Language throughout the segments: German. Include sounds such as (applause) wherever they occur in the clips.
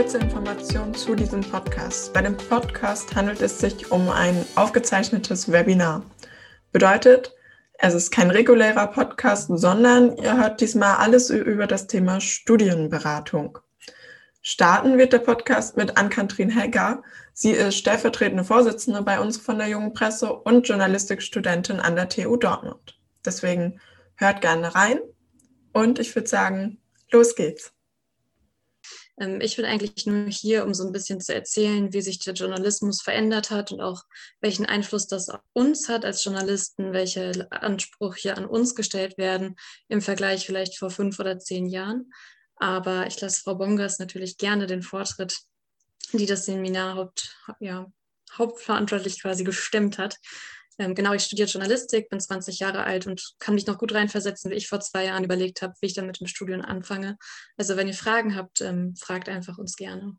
kurze Information zu diesem Podcast. Bei dem Podcast handelt es sich um ein aufgezeichnetes Webinar. Bedeutet, es ist kein regulärer Podcast, sondern ihr hört diesmal alles über das Thema Studienberatung. Starten wird der Podcast mit Ann-Kathrin Hegger. Sie ist stellvertretende Vorsitzende bei uns von der Jungen Presse und Journalistikstudentin an der TU Dortmund. Deswegen hört gerne rein und ich würde sagen, los geht's. Ähm, ich bin eigentlich nur hier, um so ein bisschen zu erzählen, wie sich der Journalismus verändert hat und auch welchen Einfluss das auf uns hat als Journalisten, welche Ansprüche an uns gestellt werden im Vergleich vielleicht vor fünf oder zehn Jahren. Aber ich lasse Frau Bongers natürlich gerne den Vortritt, die das Seminar haupt, ja, hauptverantwortlich quasi gestemmt hat. Ähm, genau, ich studiere Journalistik, bin 20 Jahre alt und kann mich noch gut reinversetzen, wie ich vor zwei Jahren überlegt habe, wie ich dann mit dem Studium anfange. Also wenn ihr Fragen habt, ähm, fragt einfach uns gerne.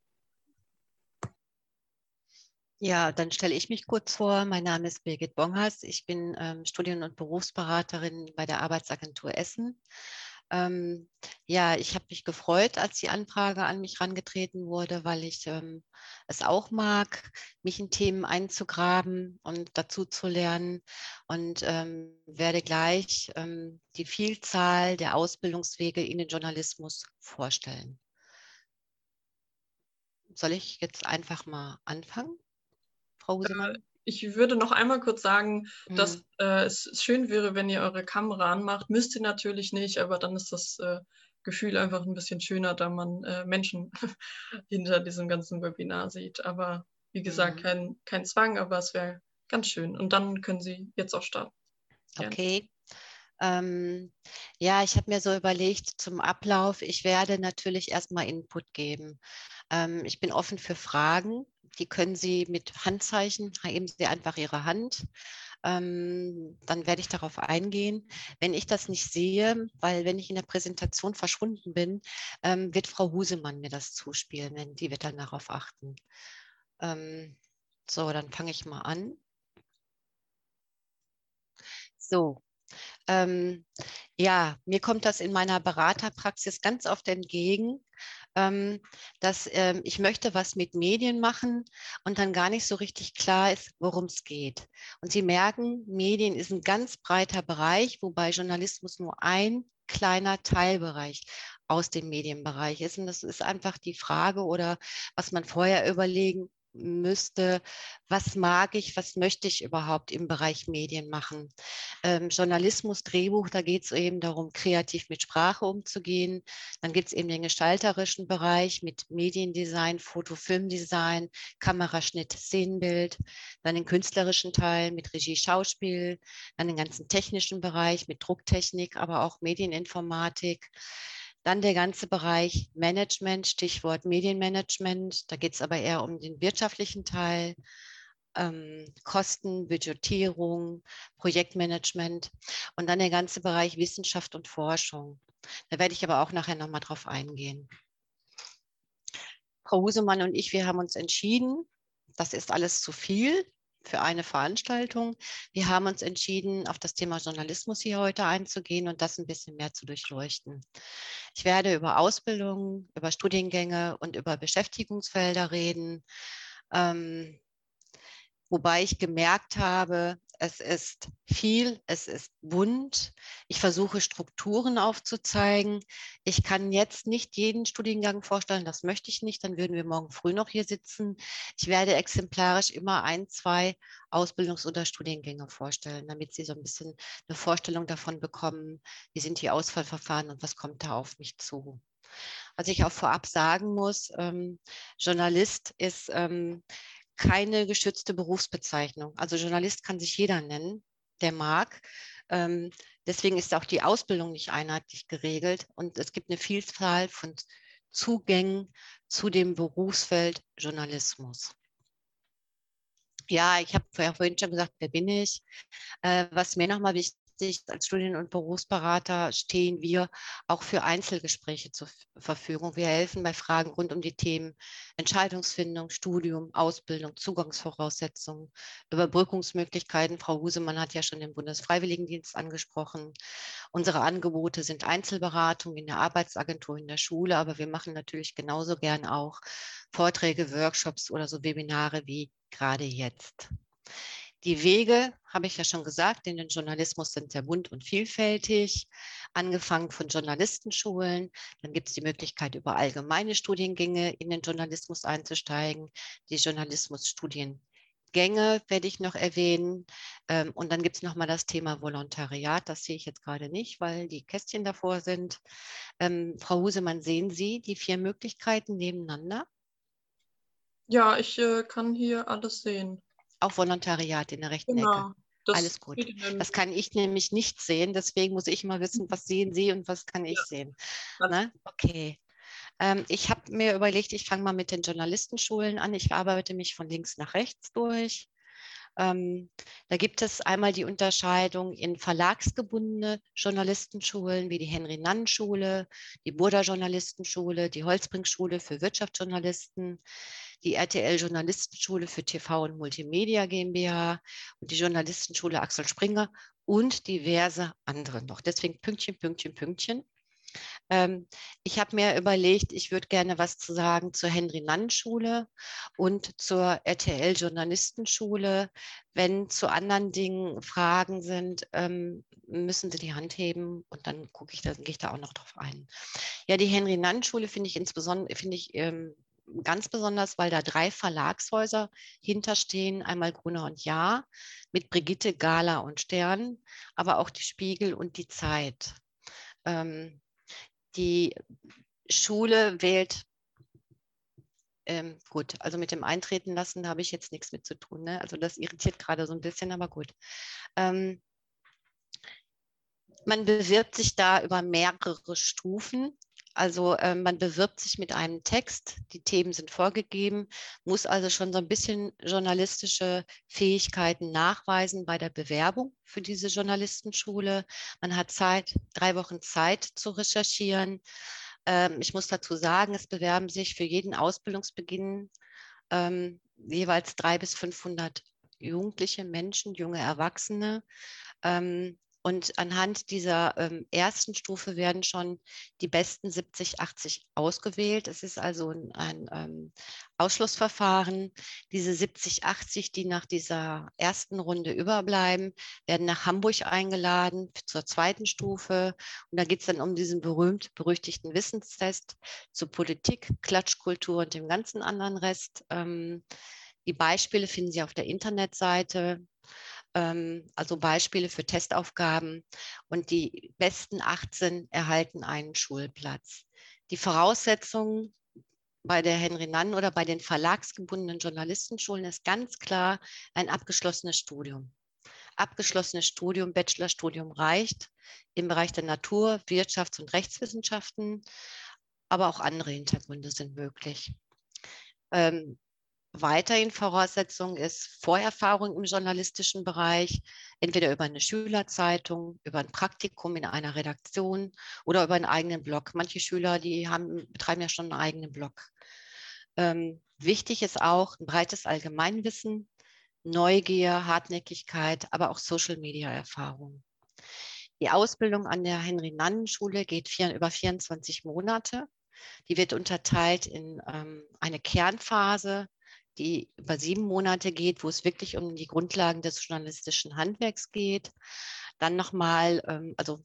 Ja, dann stelle ich mich kurz vor. Mein Name ist Birgit Bonghas. Ich bin ähm, Studien- und Berufsberaterin bei der Arbeitsagentur Essen. Ähm, ja, ich habe mich gefreut, als die Anfrage an mich herangetreten wurde, weil ich ähm, es auch mag, mich in Themen einzugraben und dazu zu lernen und ähm, werde gleich ähm, die Vielzahl der Ausbildungswege in den Journalismus vorstellen. Soll ich jetzt einfach mal anfangen, Frau Husemann? Ich würde noch einmal kurz sagen, mhm. dass äh, es schön wäre, wenn ihr eure Kamera anmacht. Müsst ihr natürlich nicht, aber dann ist das äh, Gefühl einfach ein bisschen schöner, da man äh, Menschen (laughs) hinter diesem ganzen Webinar sieht. Aber wie gesagt, mhm. kein, kein Zwang, aber es wäre ganz schön. Und dann können Sie jetzt auch starten. Gerne. Okay. Ähm, ja, ich habe mir so überlegt zum Ablauf, ich werde natürlich erstmal Input geben. Ähm, ich bin offen für Fragen die können Sie mit Handzeichen, heben Sie einfach Ihre Hand. Ähm, dann werde ich darauf eingehen. Wenn ich das nicht sehe, weil wenn ich in der Präsentation verschwunden bin, ähm, wird Frau Husemann mir das zuspielen, denn die wird dann darauf achten. Ähm, so, dann fange ich mal an. So, ähm, ja, mir kommt das in meiner Beraterpraxis ganz oft entgegen, ähm, dass ähm, ich möchte was mit Medien machen und dann gar nicht so richtig klar ist, worum es geht. Und Sie merken, Medien ist ein ganz breiter Bereich, wobei Journalismus nur ein kleiner Teilbereich aus dem Medienbereich ist. Und das ist einfach die Frage oder was man vorher überlegen müsste, was mag ich, was möchte ich überhaupt im Bereich Medien machen. Ähm, Journalismus, Drehbuch, da geht es eben darum, kreativ mit Sprache umzugehen. Dann gibt es eben den gestalterischen Bereich mit Mediendesign, Foto, Filmdesign, Kameraschnitt, Szenenbild. Dann den künstlerischen Teil mit Regie, Schauspiel. Dann den ganzen technischen Bereich mit Drucktechnik, aber auch Medieninformatik. Dann der ganze Bereich Management, Stichwort Medienmanagement. Da geht es aber eher um den wirtschaftlichen Teil. Ähm, Kosten, Budgetierung, Projektmanagement und dann der ganze Bereich Wissenschaft und Forschung. Da werde ich aber auch nachher nochmal drauf eingehen. Frau Husemann und ich, wir haben uns entschieden, das ist alles zu viel für eine Veranstaltung. Wir haben uns entschieden, auf das Thema Journalismus hier heute einzugehen und das ein bisschen mehr zu durchleuchten. Ich werde über Ausbildungen, über Studiengänge und über Beschäftigungsfelder reden. Ähm, wobei ich gemerkt habe, es ist viel, es ist bunt. Ich versuche Strukturen aufzuzeigen. Ich kann jetzt nicht jeden Studiengang vorstellen, das möchte ich nicht, dann würden wir morgen früh noch hier sitzen. Ich werde exemplarisch immer ein, zwei Ausbildungs- oder Studiengänge vorstellen, damit Sie so ein bisschen eine Vorstellung davon bekommen, wie sind die Auswahlverfahren und was kommt da auf mich zu. Was ich auch vorab sagen muss, ähm, Journalist ist ähm, keine geschützte Berufsbezeichnung. Also Journalist kann sich jeder nennen, der mag. Ähm, deswegen ist auch die Ausbildung nicht einheitlich geregelt und es gibt eine Vielzahl von Zugängen zu dem Berufsfeld Journalismus. Ja, ich habe vorhin schon gesagt, wer bin ich? Äh, was mir nochmal wichtig wichtig, als Studien- und Berufsberater stehen wir auch für Einzelgespräche zur Verfügung. Wir helfen bei Fragen rund um die Themen Entscheidungsfindung, Studium, Ausbildung, Zugangsvoraussetzungen, Überbrückungsmöglichkeiten. Frau Husemann hat ja schon den Bundesfreiwilligendienst angesprochen. Unsere Angebote sind Einzelberatung in der Arbeitsagentur, in der Schule, aber wir machen natürlich genauso gern auch Vorträge, Workshops oder so Webinare wie gerade jetzt. Die Wege, habe ich ja schon gesagt, in den Journalismus sind sehr bunt und vielfältig, angefangen von Journalistenschulen. Dann gibt es die Möglichkeit, über allgemeine Studiengänge in den Journalismus einzusteigen. Die Journalismusstudiengänge werde ich noch erwähnen. Ähm, und dann gibt es nochmal das Thema Volontariat. Das sehe ich jetzt gerade nicht, weil die Kästchen davor sind. Ähm, Frau Husemann, sehen Sie die vier Möglichkeiten nebeneinander? Ja, ich äh, kann hier alles sehen. Auch Volontariat in der rechten genau. Ecke. Das Alles gut. Das kann ich nämlich nicht sehen. Deswegen muss ich mal wissen, was sehen Sie und was kann ich ja. sehen. Ne? Okay. Ähm, ich habe mir überlegt, ich fange mal mit den Journalistenschulen an. Ich arbeite mich von links nach rechts durch. Ähm, da gibt es einmal die Unterscheidung in verlagsgebundene Journalistenschulen wie die Henry-Nann-Schule, die Burda Journalistenschule, die Holzbrink-Schule für Wirtschaftsjournalisten, die RTL Journalistenschule für TV und Multimedia GmbH und die Journalistenschule Axel Springer und diverse andere noch. Deswegen Pünktchen, Pünktchen, Pünktchen. Ähm, ich habe mir überlegt, ich würde gerne was zu sagen zur Henry-Nann-Schule und zur RTL-Journalistenschule. Wenn zu anderen Dingen Fragen sind, ähm, müssen Sie die Hand heben und dann gucke ich, dann gehe ich da auch noch drauf ein. Ja, die Henry-Nann-Schule finde ich insbesondere, finde ich ähm, ganz besonders, weil da drei Verlagshäuser hinterstehen, einmal Gruner und Jahr mit Brigitte, Gala und Stern, aber auch die Spiegel und die Zeit. Ähm, die Schule wählt, ähm, gut, also mit dem Eintreten lassen, habe ich jetzt nichts mit zu tun. Ne? Also das irritiert gerade so ein bisschen, aber gut. Ähm, man bewirbt sich da über mehrere Stufen. Also äh, man bewirbt sich mit einem Text, die Themen sind vorgegeben, muss also schon so ein bisschen journalistische Fähigkeiten nachweisen bei der Bewerbung für diese Journalistenschule. Man hat Zeit, drei Wochen Zeit zu recherchieren. Ähm, ich muss dazu sagen, es bewerben sich für jeden Ausbildungsbeginn ähm, jeweils drei bis 500 jugendliche Menschen, junge Erwachsene. Ähm, und anhand dieser ähm, ersten Stufe werden schon die besten 70, 80 ausgewählt. Es ist also ein, ein ähm, Ausschlussverfahren. Diese 70, 80, die nach dieser ersten Runde überbleiben, werden nach Hamburg eingeladen zur zweiten Stufe. Und da geht es dann um diesen berühmt-berüchtigten Wissenstest zu Politik, Klatschkultur und dem ganzen anderen Rest. Ähm, die Beispiele finden Sie auf der Internetseite. Ähm, also Beispiele für Testaufgaben. Und die besten 18 erhalten einen Schulplatz. Die Voraussetzungen bei der Henry Nann oder bei den verlagsgebundenen Journalistenschulen ist ganz klar ein abgeschlossenes Studium. Abgeschlossenes Studium, Bachelorstudium reicht im Bereich der Natur, Wirtschafts- und Rechtswissenschaften, aber auch andere Hintergründe sind möglich. Ähm, Weiterhin Voraussetzung ist Vorerfahrung im journalistischen Bereich, entweder über eine Schülerzeitung, über ein Praktikum in einer Redaktion oder über einen eigenen Blog. Manche Schüler, die haben, betreiben ja schon einen eigenen Blog. Ähm, wichtig ist auch ein breites Allgemeinwissen, Neugier, Hartnäckigkeit, aber auch Social-Media-Erfahrung. Die Ausbildung an der Henry-Nannen-Schule geht vier, über 24 Monate. Die wird unterteilt in ähm, eine Kernphase, die über sieben Monate geht, wo es wirklich um die Grundlagen des journalistischen Handwerks geht. Dann nochmal, ähm, also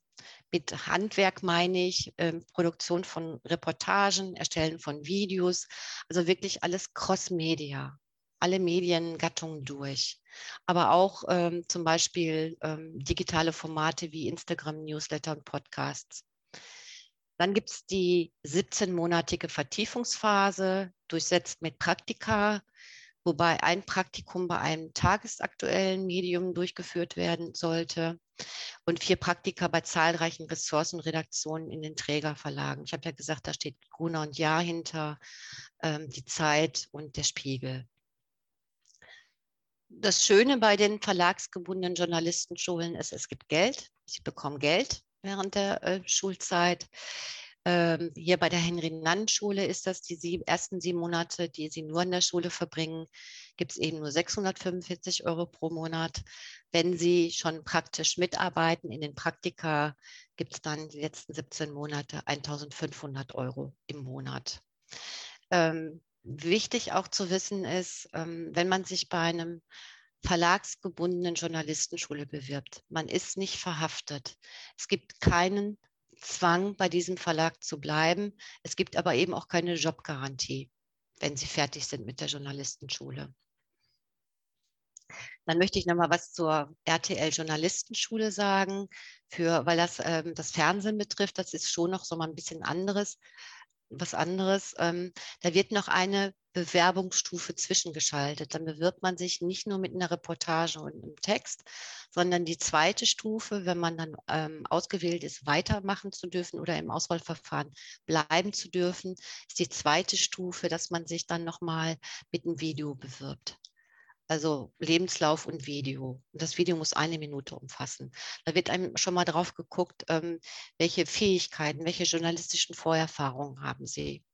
mit Handwerk meine ich ähm, Produktion von Reportagen, Erstellen von Videos, also wirklich alles Cross-Media, alle Mediengattungen durch. Aber auch ähm, zum Beispiel ähm, digitale Formate wie Instagram, Newsletter und Podcasts. Dann gibt es die 17-monatige Vertiefungsphase, durchsetzt mit Praktika, wobei ein Praktikum bei einem tagesaktuellen Medium durchgeführt werden sollte und vier Praktika bei zahlreichen Ressourcenredaktionen in den Trägerverlagen. Ich habe ja gesagt, da steht Gruner und Jahr hinter, ähm, die Zeit und der Spiegel. Das Schöne bei den verlagsgebundenen Journalistenschulen ist, es gibt Geld. Sie bekommen Geld während der äh, Schulzeit. Ähm, hier bei der Henry-Nann-Schule ist das die sieben, ersten sieben Monate, die sie nur in der Schule verbringen, gibt es eben nur 645 Euro pro Monat. Wenn sie schon praktisch mitarbeiten in den Praktika, gibt es dann die letzten 17 Monate 1500 Euro im Monat. Ähm, wichtig auch zu wissen ist, ähm, wenn man sich bei einem verlagsgebundenen Journalistenschule bewirbt. Man ist nicht verhaftet. Es gibt keinen Zwang, bei diesem Verlag zu bleiben. Es gibt aber eben auch keine Jobgarantie, wenn Sie fertig sind mit der Journalistenschule. Dann möchte ich noch mal was zur RTL Journalistenschule sagen, für, weil das ähm, das Fernsehen betrifft. Das ist schon noch so mal ein bisschen anderes was anderes. Ähm, da wird noch eine Bewerbungsstufe zwischengeschaltet. Dann bewirbt man sich nicht nur mit einer Reportage und einem Text, sondern die zweite Stufe, wenn man dann ähm, ausgewählt ist, weitermachen zu dürfen oder im Auswahlverfahren bleiben zu dürfen, ist die zweite Stufe, dass man sich dann nochmal mit einem Video bewirbt also Lebenslauf und Video. Und das Video muss eine Minute umfassen. Da wird einem schon mal drauf geguckt, ähm, welche Fähigkeiten, welche journalistischen Vorerfahrungen haben Sie.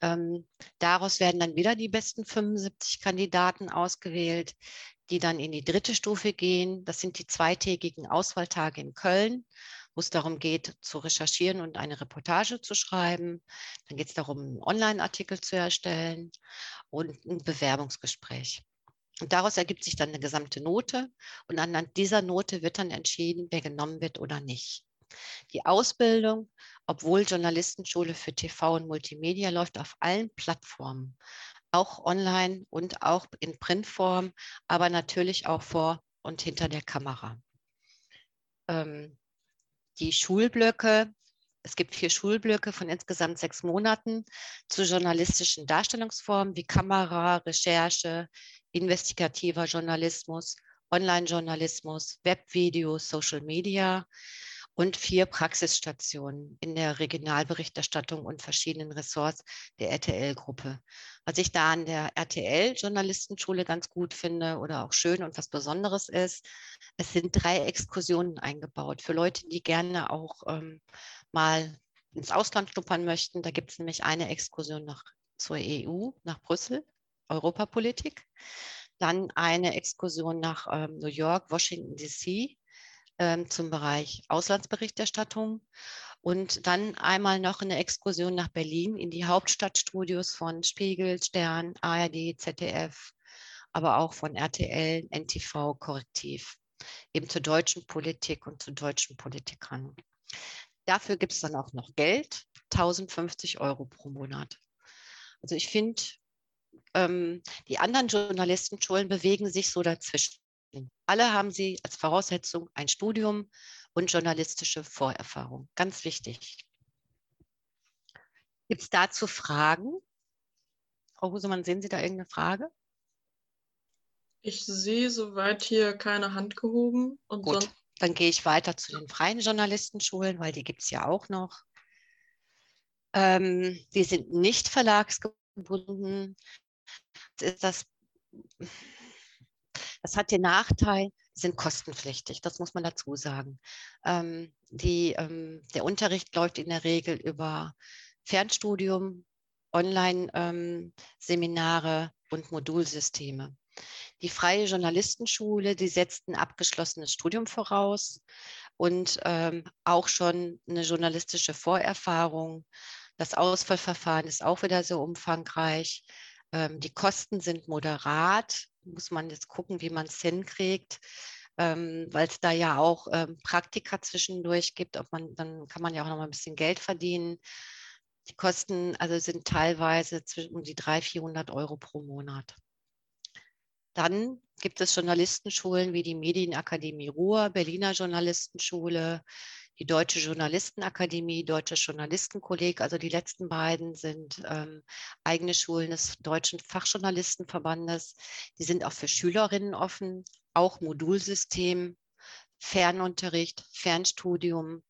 Ähm, daraus werden dann wieder die besten 75 Kandidaten ausgewählt, die dann in die dritte Stufe gehen. Das sind die zweitägigen Auswahltage in Köln, wo es darum geht, zu recherchieren und eine Reportage zu schreiben. Dann geht es darum, einen Online-Artikel zu erstellen und ein Bewerbungsgespräch. Und daraus ergibt sich dann eine gesamte Note und anhand dieser Note wird dann entschieden, wer genommen wird oder nicht. Die Ausbildung, obwohl Journalistenschule für TV und Multimedia läuft auf allen Plattformen, auch online und auch in Printform, aber natürlich auch vor und hinter der Kamera. Ähm, die Schulblöcke, es gibt vier Schulblöcke von insgesamt sechs Monaten zu journalistischen Darstellungsformen wie Kamera, Recherche, investigativer Journalismus, Online-Journalismus, Webvideos, Social Media und vier Praxisstationen in der Regionalberichterstattung und verschiedenen Ressorts der RTL-Gruppe. Was ich da an der RTL-Journalistenschule ganz gut finde oder auch schön und was Besonderes ist, es sind drei Exkursionen eingebaut für Leute, die gerne auch ähm, mal ins Ausland schnuppern möchten. Da gibt es nämlich eine Exkursion nach, zur EU, nach Brüssel Europapolitik, dann eine Exkursion nach ähm, New York, Washington, DC ähm, zum Bereich Auslandsberichterstattung und dann einmal noch eine Exkursion nach Berlin in die Hauptstadtstudios von Spiegel, Stern, ARD, ZDF, aber auch von RTL, NTV, Korrektiv, eben zur deutschen Politik und zu deutschen Politikern. Dafür gibt es dann auch noch Geld, 1050 Euro pro Monat. Also ich finde, ähm, die anderen Journalistenschulen bewegen sich so dazwischen. Alle haben sie als Voraussetzung ein Studium und journalistische Vorerfahrung. Ganz wichtig. Gibt es dazu Fragen? Frau Husemann, sehen Sie da irgendeine Frage? Ich sehe soweit hier keine Hand gehoben. Und Gut, dann gehe ich weiter zu den freien Journalistenschulen, weil die gibt es ja auch noch. Ähm, die sind nicht verlagsgebunden ist das, das hat den Nachteil, sind kostenpflichtig, das muss man dazu sagen. Ähm, die, ähm, der Unterricht läuft in der Regel über Fernstudium, Online-Seminare ähm, und Modulsysteme. Die Freie Journalistenschule, die setzt ein abgeschlossenes Studium voraus und ähm, auch schon eine journalistische Vorerfahrung. Das Auswahlverfahren ist auch wieder so umfangreich. Ähm, die Kosten sind moderat, muss man jetzt gucken, wie man es hinkriegt, ähm, weil es da ja auch ähm, Praktika zwischendurch gibt. Ob man, dann kann man ja auch noch mal ein bisschen Geld verdienen. Die Kosten also sind teilweise zwischen um die 300, 400 Euro pro Monat. Dann gibt es Journalistenschulen wie die Medienakademie Ruhr, Berliner Journalistenschule, die Deutsche Journalistenakademie, Deutsche Journalistenkolleg. Also die letzten beiden sind ähm, eigene Schulen des Deutschen Fachjournalistenverbandes. Die sind auch für Schülerinnen offen, auch Modulsystem, Fernunterricht, Fernstudium.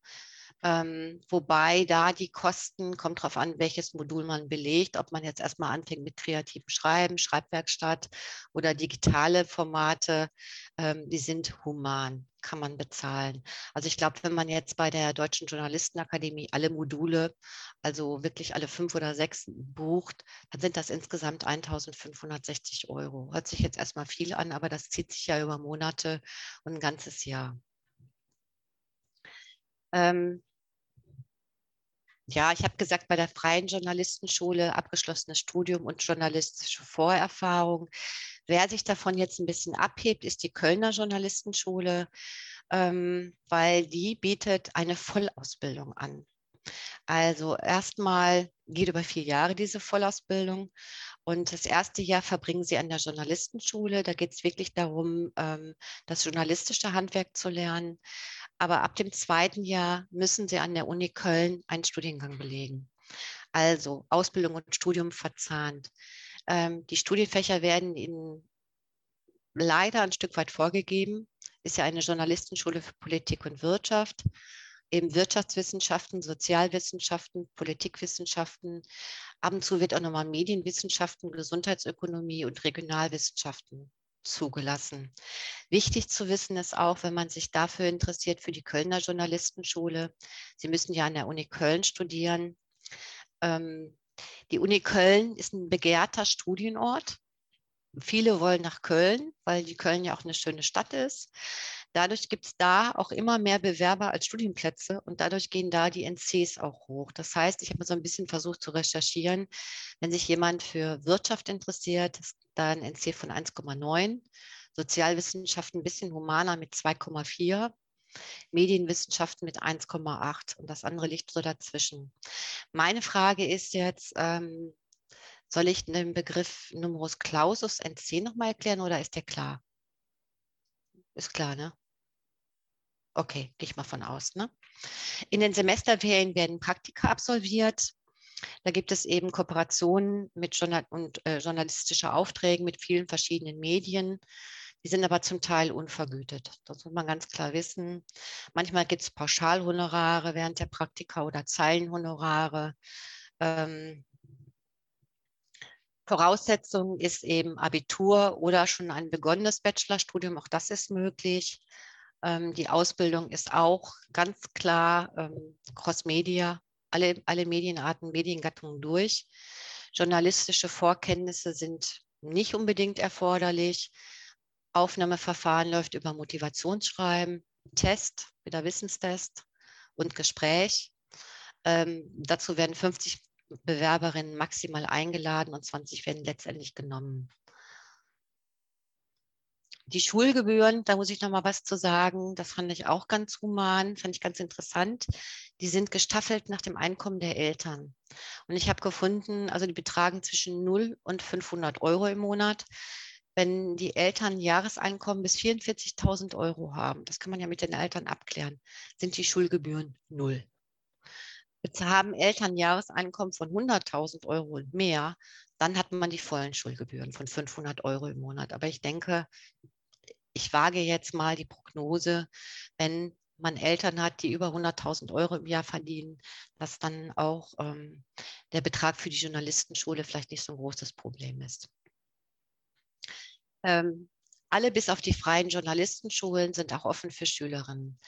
Ähm, wobei da die Kosten, kommt darauf an, welches Modul man belegt, ob man jetzt erstmal anfängt mit kreativem Schreiben, Schreibwerkstatt oder digitale Formate, ähm, die sind human, kann man bezahlen. Also ich glaube, wenn man jetzt bei der Deutschen Journalistenakademie alle Module, also wirklich alle fünf oder sechs bucht, dann sind das insgesamt 1560 Euro. Hört sich jetzt erstmal viel an, aber das zieht sich ja über Monate und ein ganzes Jahr. Ähm, ja, ich habe gesagt, bei der Freien Journalistenschule abgeschlossenes Studium und journalistische Vorerfahrung. Wer sich davon jetzt ein bisschen abhebt, ist die Kölner Journalistenschule, ähm, weil die bietet eine Vollausbildung an. Also erstmal geht über vier Jahre diese Vollausbildung und das erste Jahr verbringen Sie an der Journalistenschule. Da geht es wirklich darum, ähm, das journalistische Handwerk zu lernen. Aber ab dem zweiten Jahr müssen Sie an der Uni Köln einen Studiengang belegen. Also Ausbildung und Studium verzahnt. Ähm, die Studienfächer werden Ihnen leider ein Stück weit vorgegeben. Ist ja eine Journalistenschule für Politik und Wirtschaft eben Wirtschaftswissenschaften, Sozialwissenschaften, Politikwissenschaften. Ab und zu wird auch nochmal Medienwissenschaften, Gesundheitsökonomie und Regionalwissenschaften zugelassen. Wichtig zu wissen ist auch, wenn man sich dafür interessiert, für die Kölner Journalistenschule, Sie müssen ja an der Uni Köln studieren. Ähm, die Uni Köln ist ein begehrter Studienort. Viele wollen nach Köln, weil die Köln ja auch eine schöne Stadt ist. Dadurch gibt es da auch immer mehr Bewerber als Studienplätze und dadurch gehen da die NCs auch hoch. Das heißt, ich habe so ein bisschen versucht zu recherchieren, wenn sich jemand für Wirtschaft interessiert, ist da ein NC von 1,9, Sozialwissenschaften ein bisschen humaner mit 2,4, Medienwissenschaften mit 1,8 und das andere liegt so dazwischen. Meine Frage ist jetzt, ähm, soll ich den Begriff Numerus Clausus NC nochmal erklären oder ist der klar? Ist klar, ne? Okay, gehe ich mal von aus. Ne? In den Semesterferien werden Praktika absolviert. Da gibt es eben Kooperationen mit Journal und äh, journalistische Aufträge mit vielen verschiedenen Medien. Die sind aber zum Teil unvergütet. Das muss man ganz klar wissen. Manchmal gibt es Pauschalhonorare während der Praktika oder Zeilenhonorare. Ähm, Voraussetzung ist eben Abitur oder schon ein begonnenes Bachelorstudium. Auch das ist möglich. Ähm, die Ausbildung ist auch ganz klar ähm, Cross-Media, alle, alle Medienarten, Mediengattungen durch. Journalistische Vorkenntnisse sind nicht unbedingt erforderlich. Aufnahmeverfahren läuft über Motivationsschreiben, Test, wieder Wissenstest und Gespräch. Ähm, dazu werden 50 Bewerberinnen maximal eingeladen und 20 werden letztendlich genommen. Die Schulgebühren, da muss ich noch mal was zu sagen. Das fand ich auch ganz human, fand ich ganz interessant. Die sind gestaffelt nach dem Einkommen der Eltern. Und ich habe gefunden, also die betragen zwischen 0 und 500 Euro im Monat. Wenn die Eltern Jahreseinkommen bis 44.000 Euro haben, das kann man ja mit den Eltern abklären, sind die Schulgebühren null. Jetzt haben Eltern Jahreseinkommen von 100.000 Euro und mehr, dann hat man die vollen Schulgebühren von 500 Euro im Monat. Aber ich denke, ich wage jetzt mal die Prognose, wenn man Eltern hat, die über 100.000 Euro im Jahr verdienen, dass dann auch ähm, der Betrag für die Journalistenschule vielleicht nicht so ein großes Problem ist. Ähm, alle bis auf die freien Journalistenschulen sind auch offen für Schülerinnen.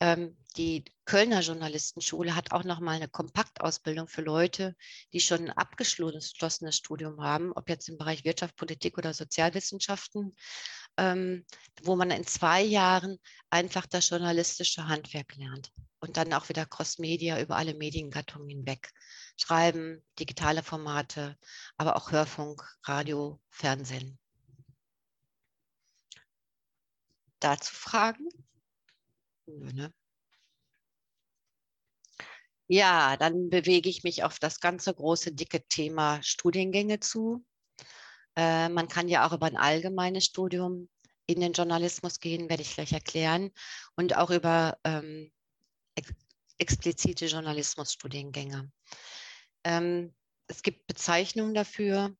Ähm, die Kölner Journalistenschule hat auch nochmal eine Kompaktausbildung für Leute, die schon ein abgeschlossenes Studium haben, ob jetzt im Bereich Wirtschaft, Politik oder Sozialwissenschaften, ähm, wo man in zwei Jahren einfach das journalistische Handwerk lernt und dann auch wieder Cross-Media über alle Mediengattungen hinweg. Schreiben, digitale Formate, aber auch Hörfunk, Radio, Fernsehen. Dazu Fragen? Ne? Ja, dann bewege ich mich auf das ganze große, dicke Thema Studiengänge zu. Äh, man kann ja auch über ein allgemeines Studium in den Journalismus gehen, werde ich gleich erklären, und auch über ähm, ex explizite Journalismusstudiengänge. Ähm, es gibt Bezeichnungen dafür.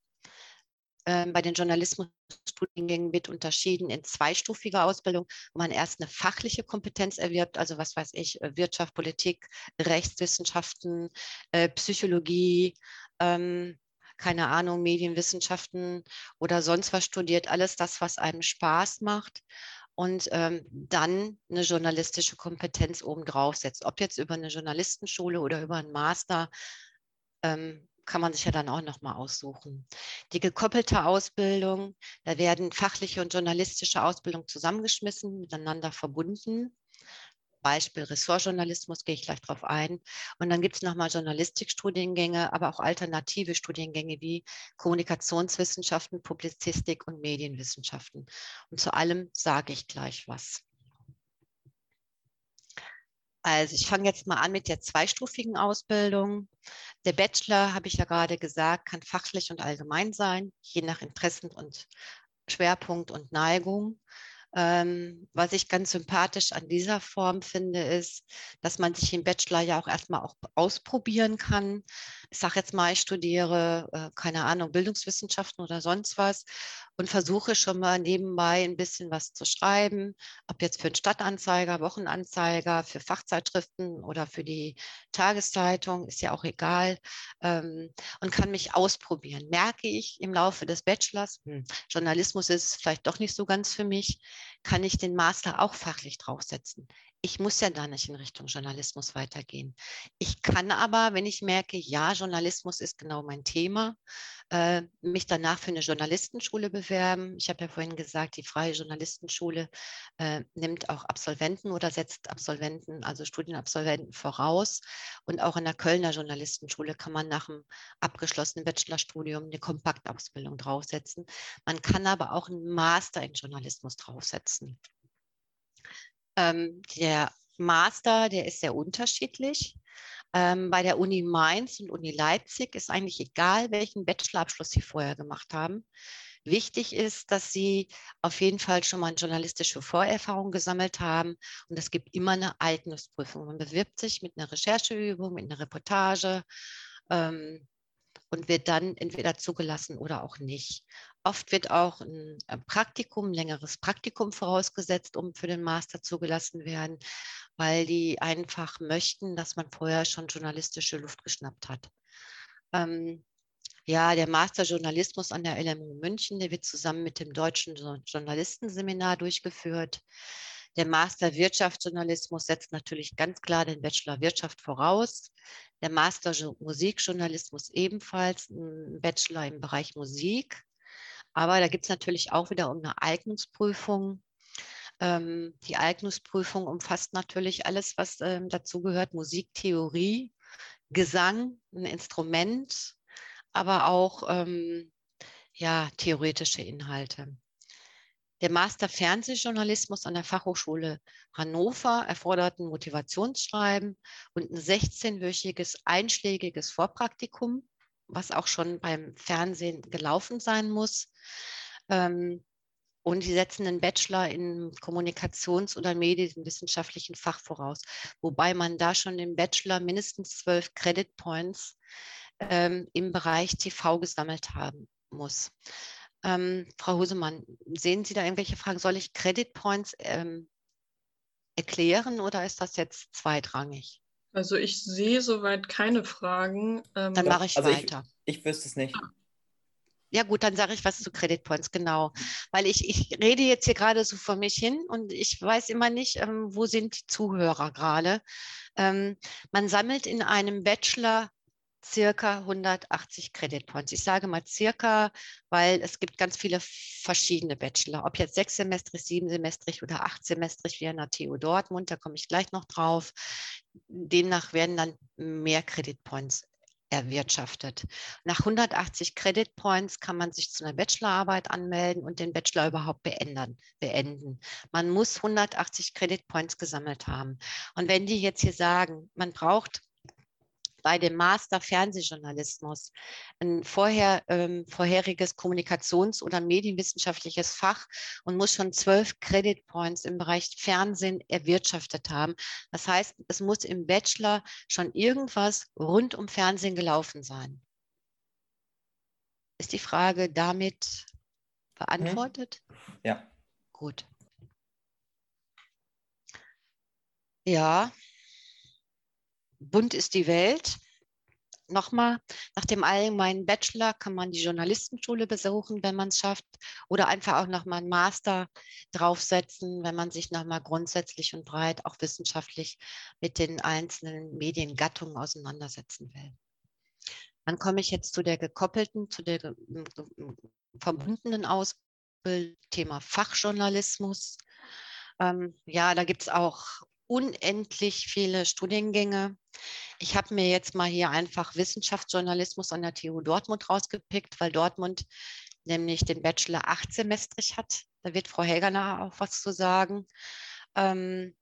Äh, bei den Journalismusstudiengängen wird unterschieden in zweistufiger Ausbildung, wo man erst eine fachliche Kompetenz erwirbt, also was weiß ich, äh, Wirtschaft, Politik, Rechtswissenschaften, äh, Psychologie, ähm, keine Ahnung, Medienwissenschaften oder sonst was studiert, alles das, was einem Spaß macht und ähm, dann eine journalistische Kompetenz obendrauf setzt. Ob jetzt über eine Journalistenschule oder über einen Master, ähm, kann man sich ja dann auch nochmal aussuchen. Die gekoppelte Ausbildung, da werden fachliche und journalistische Ausbildung zusammengeschmissen, miteinander verbunden. Beispiel Ressortjournalismus, gehe ich gleich drauf ein. Und dann gibt es nochmal Journalistikstudiengänge, aber auch alternative Studiengänge wie Kommunikationswissenschaften, Publizistik und Medienwissenschaften. Und zu allem sage ich gleich was. Also ich fange jetzt mal an mit der zweistufigen Ausbildung. Der Bachelor, habe ich ja gerade gesagt, kann fachlich und allgemein sein, je nach Interessen und Schwerpunkt und Neigung. Ähm, was ich ganz sympathisch an dieser Form finde, ist, dass man sich im Bachelor ja auch erstmal auch ausprobieren kann. Ich sage jetzt mal, ich studiere, äh, keine Ahnung, Bildungswissenschaften oder sonst was und versuche schon mal nebenbei ein bisschen was zu schreiben, ob jetzt für einen Stadtanzeiger, Wochenanzeiger, für Fachzeitschriften oder für die Tageszeitung, ist ja auch egal, ähm, und kann mich ausprobieren. Merke ich im Laufe des Bachelors, hm, Journalismus ist vielleicht doch nicht so ganz für mich, kann ich den Master auch fachlich draufsetzen ich muss ja da nicht in Richtung Journalismus weitergehen. Ich kann aber, wenn ich merke, ja, Journalismus ist genau mein Thema, äh, mich danach für eine Journalistenschule bewerben. Ich habe ja vorhin gesagt, die freie Journalistenschule äh, nimmt auch Absolventen oder setzt Absolventen, also Studienabsolventen voraus. Und auch in der Kölner Journalistenschule kann man nach dem abgeschlossenen Bachelorstudium eine Kompaktausbildung draufsetzen. Man kann aber auch einen Master in Journalismus draufsetzen. Ähm, der Master, der ist sehr unterschiedlich. Ähm, bei der Uni Mainz und Uni Leipzig ist eigentlich egal, welchen Bachelorabschluss Sie vorher gemacht haben. Wichtig ist, dass Sie auf jeden Fall schon mal journalistische Vorerfahrung gesammelt haben. Und es gibt immer eine Eignungsprüfung. Man bewirbt sich mit einer Rechercheübung, mit einer Reportage. Ähm, und wird dann entweder zugelassen oder auch nicht. Oft wird auch ein Praktikum, ein längeres Praktikum vorausgesetzt, um für den Master zugelassen werden, weil die einfach möchten, dass man vorher schon journalistische Luft geschnappt hat. Ähm, ja, der Master Journalismus an der LMU München, der wird zusammen mit dem Deutschen Journalistenseminar durchgeführt. Der Master Wirtschaftsjournalismus setzt natürlich ganz klar den Bachelor Wirtschaft voraus. Der Master Musikjournalismus ebenfalls, ein Bachelor im Bereich Musik. Aber da gibt es natürlich auch wieder um eine Eignungsprüfung. Ähm, die Eignungsprüfung umfasst natürlich alles, was ähm, dazu gehört, Musiktheorie, Gesang, ein Instrument, aber auch ähm, ja, theoretische Inhalte. Der Master Fernsehjournalismus an der Fachhochschule Hannover erfordert ein Motivationsschreiben und ein 16-wöchiges einschlägiges Vorpraktikum, was auch schon beim Fernsehen gelaufen sein muss. Ähm, und die setzen einen Bachelor in Kommunikations- oder medienwissenschaftlichen Fach voraus, wobei man da schon im Bachelor mindestens zwölf Credit Points ähm, im Bereich TV gesammelt haben muss. Ähm, Frau Husemann, sehen Sie da irgendwelche Fragen? Soll ich Credit Points ähm, erklären oder ist das jetzt zweitrangig? Also ich sehe soweit keine Fragen. Ähm, dann mache ich also weiter. Ich, ich wüsste es nicht. Ja gut, dann sage ich was zu Credit Points, genau. Weil ich, ich rede jetzt hier gerade so vor mich hin und ich weiß immer nicht, ähm, wo sind die Zuhörer gerade. Ähm, man sammelt in einem Bachelor circa 180 Credit Points. Ich sage mal circa, weil es gibt ganz viele verschiedene Bachelor. Ob jetzt sechs semestrig, sieben semestrig oder acht semestrig wie an der TU Dortmund, da komme ich gleich noch drauf. Demnach werden dann mehr Credit Points erwirtschaftet. Nach 180 Credit Points kann man sich zu einer Bachelorarbeit anmelden und den Bachelor überhaupt beenden. beenden. Man muss 180 Credit Points gesammelt haben. Und wenn die jetzt hier sagen, man braucht bei dem Master Fernsehjournalismus ein vorher, ähm, vorheriges Kommunikations- oder medienwissenschaftliches Fach und muss schon zwölf Credit Points im Bereich Fernsehen erwirtschaftet haben. Das heißt, es muss im Bachelor schon irgendwas rund um Fernsehen gelaufen sein. Ist die Frage damit beantwortet? Ja. Gut. Ja, bunt ist die Welt. Nochmal, nach dem allgemeinen Bachelor kann man die Journalistenschule besuchen, wenn man es schafft, oder einfach auch nochmal einen Master draufsetzen, wenn man sich nochmal grundsätzlich und breit auch wissenschaftlich mit den einzelnen Mediengattungen auseinandersetzen will. Dann komme ich jetzt zu der gekoppelten, zu der verbundenen Ausbildung, Thema Fachjournalismus. Ähm, ja, da gibt es auch unendlich viele Studiengänge. Ich habe mir jetzt mal hier einfach Wissenschaftsjournalismus an der TU Dortmund rausgepickt, weil Dortmund nämlich den Bachelor achtsemestrig hat. Da wird Frau Helgerner auch was zu sagen. Ähm,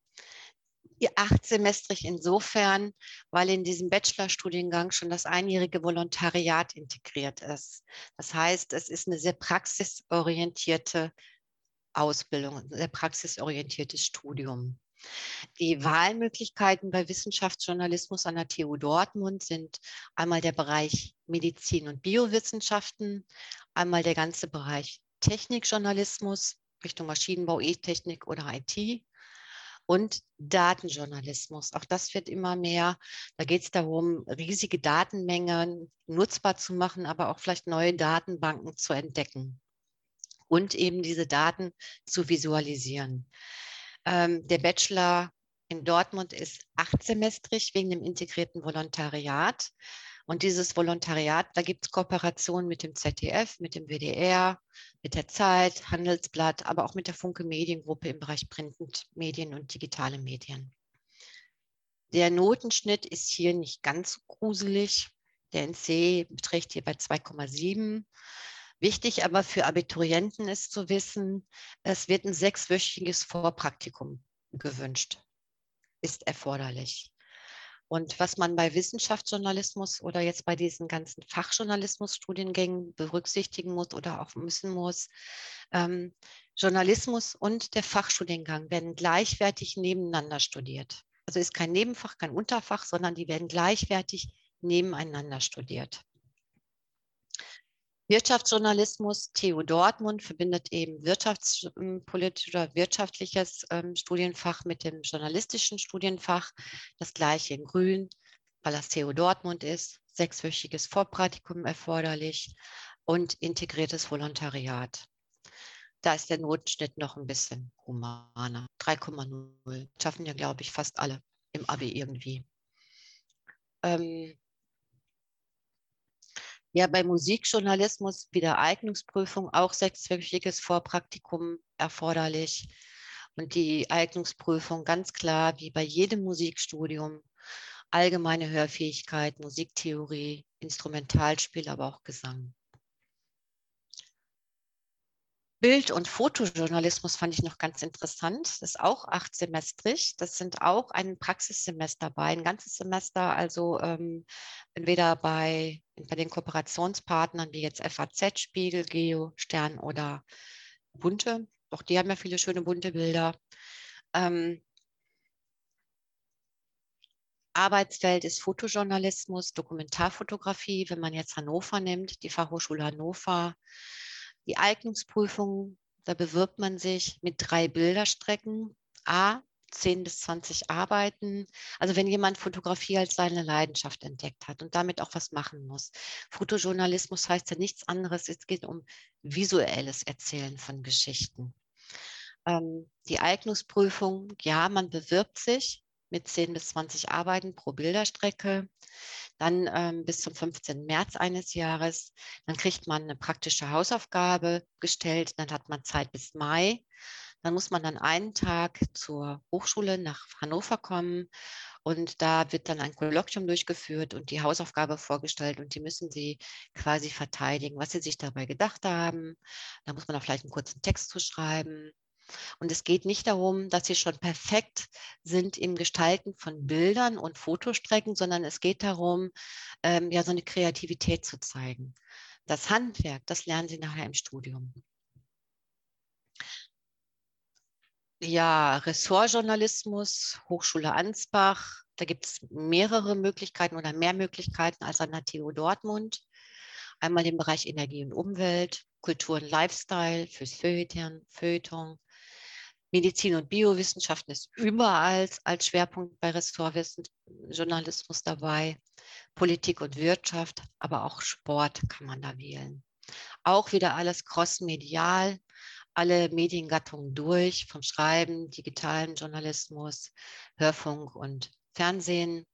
achtsemestrig insofern, weil in diesem Bachelorstudiengang schon das einjährige Volontariat integriert ist. Das heißt, es ist eine sehr praxisorientierte Ausbildung, ein sehr praxisorientiertes Studium. Die Wahlmöglichkeiten bei Wissenschaftsjournalismus an der TU Dortmund sind einmal der Bereich Medizin und Biowissenschaften, einmal der ganze Bereich Technikjournalismus Richtung Maschinenbau, E-Technik oder IT und Datenjournalismus. Auch das wird immer mehr. Da geht es darum, riesige Datenmengen nutzbar zu machen, aber auch vielleicht neue Datenbanken zu entdecken und eben diese Daten zu visualisieren. Ähm, der Bachelor in Dortmund ist achtsemestrig wegen dem integrierten Volontariat. Und dieses Volontariat, da gibt es Kooperationen mit dem ZDF, mit dem WDR, mit der Zeit, Handelsblatt, aber auch mit der Funke Mediengruppe im Bereich Printmedien und digitale Medien. Der Notenschnitt ist hier nicht ganz gruselig. Der NC beträgt hier bei 2,7. Wichtig aber für Abiturienten ist zu wissen, es wird ein sechswöchiges Vorpraktikum gewünscht, ist erforderlich. Und was man bei Wissenschaftsjournalismus oder jetzt bei diesen ganzen Fachjournalismusstudiengängen berücksichtigen muss oder auch müssen muss, ähm, Journalismus und der Fachstudiengang werden gleichwertig nebeneinander studiert. Also ist kein Nebenfach, kein Unterfach, sondern die werden gleichwertig nebeneinander studiert. Wirtschaftsjournalismus, TU Dortmund verbindet eben wirtschaftspolitisches oder wirtschaftliches ähm, Studienfach mit dem journalistischen Studienfach. Das gleiche in Grün, weil das TU Dortmund ist, sechswöchiges Vorpraktikum erforderlich und integriertes Volontariat. Da ist der Notenschnitt noch ein bisschen humaner. 3,0 schaffen ja, glaube ich, fast alle im Abi irgendwie. Ähm, ja, bei Musikjournalismus wieder Eignungsprüfung, auch sechswöchiges Vorpraktikum erforderlich. Und die Eignungsprüfung ganz klar, wie bei jedem Musikstudium, allgemeine Hörfähigkeit, Musiktheorie, Instrumentalspiel, aber auch Gesang. Bild- und Fotojournalismus fand ich noch ganz interessant. Das ist auch achtsemestrig. Das sind auch ein Praxissemester bei, ein ganzes Semester, also ähm, entweder bei, bei den Kooperationspartnern wie jetzt FAZ, Spiegel, Geo, Stern oder Bunte. Auch die haben ja viele schöne bunte Bilder. Ähm, Arbeitsfeld ist Fotojournalismus, Dokumentarfotografie, wenn man jetzt Hannover nimmt, die Fachhochschule Hannover die Eignungsprüfung, da bewirbt man sich mit drei Bilderstrecken. A, 10 bis 20 Arbeiten. Also wenn jemand Fotografie als seine Leidenschaft entdeckt hat und damit auch was machen muss. Fotojournalismus heißt ja nichts anderes, es geht um visuelles Erzählen von Geschichten. Ähm, die Eignungsprüfung, ja, man bewirbt sich mit 10 bis 20 Arbeiten pro Bilderstrecke dann ähm, bis zum 15. März eines Jahres. Dann kriegt man eine praktische Hausaufgabe gestellt. Dann hat man Zeit bis Mai. Dann muss man dann einen Tag zur Hochschule nach Hannover kommen und da wird dann ein Kolloquium durchgeführt und die Hausaufgabe vorgestellt und die müssen sie quasi verteidigen, was sie sich dabei gedacht haben. Da muss man auch vielleicht einen kurzen Text zu schreiben. Und es geht nicht darum, dass sie schon perfekt sind im Gestalten von Bildern und Fotostrecken, sondern es geht darum, ähm, ja, so eine Kreativität zu zeigen. Das Handwerk, das lernen sie nachher im Studium. Ja, Ressortjournalismus, Hochschule Ansbach, da gibt es mehrere Möglichkeiten oder mehr Möglichkeiten als an der TU Dortmund. Einmal den Bereich Energie und Umwelt, Kultur und Lifestyle fürs Feuilleton, Feuilleton. Medizin und Biowissenschaften ist überall als Schwerpunkt bei Ressortwissen Journalismus dabei. Politik und Wirtschaft, aber auch Sport kann man da wählen. Auch wieder alles crossmedial, alle Mediengattungen durch, vom Schreiben, digitalen Journalismus, Hörfunk und Fernsehen.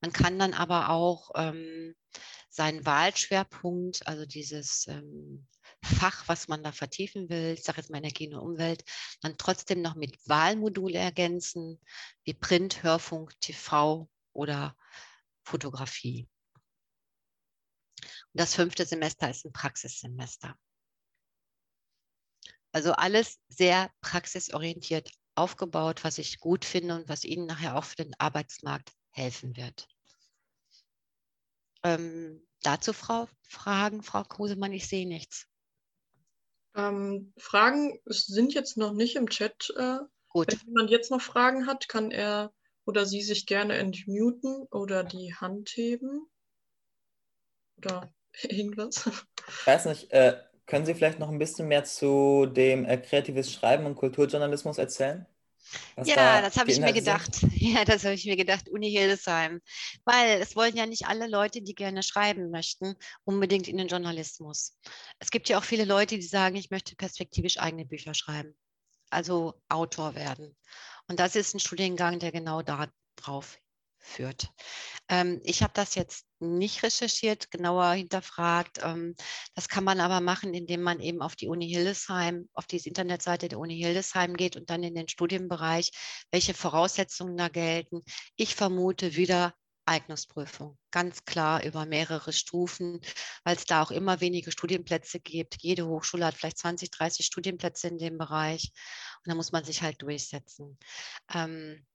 Man kann dann aber auch ähm, seinen Wahlschwerpunkt, also dieses ähm, Fach, was man da vertiefen will, ich sage jetzt mal Energie und Umwelt, dann trotzdem noch mit Wahlmodule ergänzen, wie Print, Hörfunk, TV oder Fotografie. Und das fünfte Semester ist ein Praxissemester. Also alles sehr praxisorientiert aufgebaut, was ich gut finde und was Ihnen nachher auch für den Arbeitsmarkt helfen wird. Ähm, dazu Frau, Fragen, Frau Kosemann, ich sehe nichts. Ähm, Fragen sind jetzt noch nicht im Chat. Äh, Gut. Wenn jemand jetzt noch Fragen hat, kann er oder sie sich gerne entmuten oder die Hand heben. Oder (laughs) irgendwas. Ich weiß nicht, äh, können Sie vielleicht noch ein bisschen mehr zu dem äh, kreatives Schreiben und Kulturjournalismus erzählen? Was ja, da das habe ich mir gedacht. Sind? (laughs) Ja, das habe ich mir gedacht, Uni Hildesheim. Weil es wollen ja nicht alle Leute, die gerne schreiben möchten, unbedingt in den Journalismus. Es gibt ja auch viele Leute, die sagen, ich möchte perspektivisch eigene Bücher schreiben. Also Autor werden. Und das ist ein Studiengang, der genau darauf führt. Ähm, ich habe das jetzt nicht recherchiert, genauer hinterfragt. Ähm, das kann man aber machen, indem man eben auf die Uni Hildesheim, auf die Internetseite der Uni Hildesheim geht und dann in den Studienbereich, welche Voraussetzungen da gelten. Ich vermute wieder Eignungsprüfung, ganz klar über mehrere Stufen, weil es da auch immer wenige Studienplätze gibt. Jede Hochschule hat vielleicht 20, 30 Studienplätze in dem Bereich und da muss man sich halt durchsetzen. Ähm,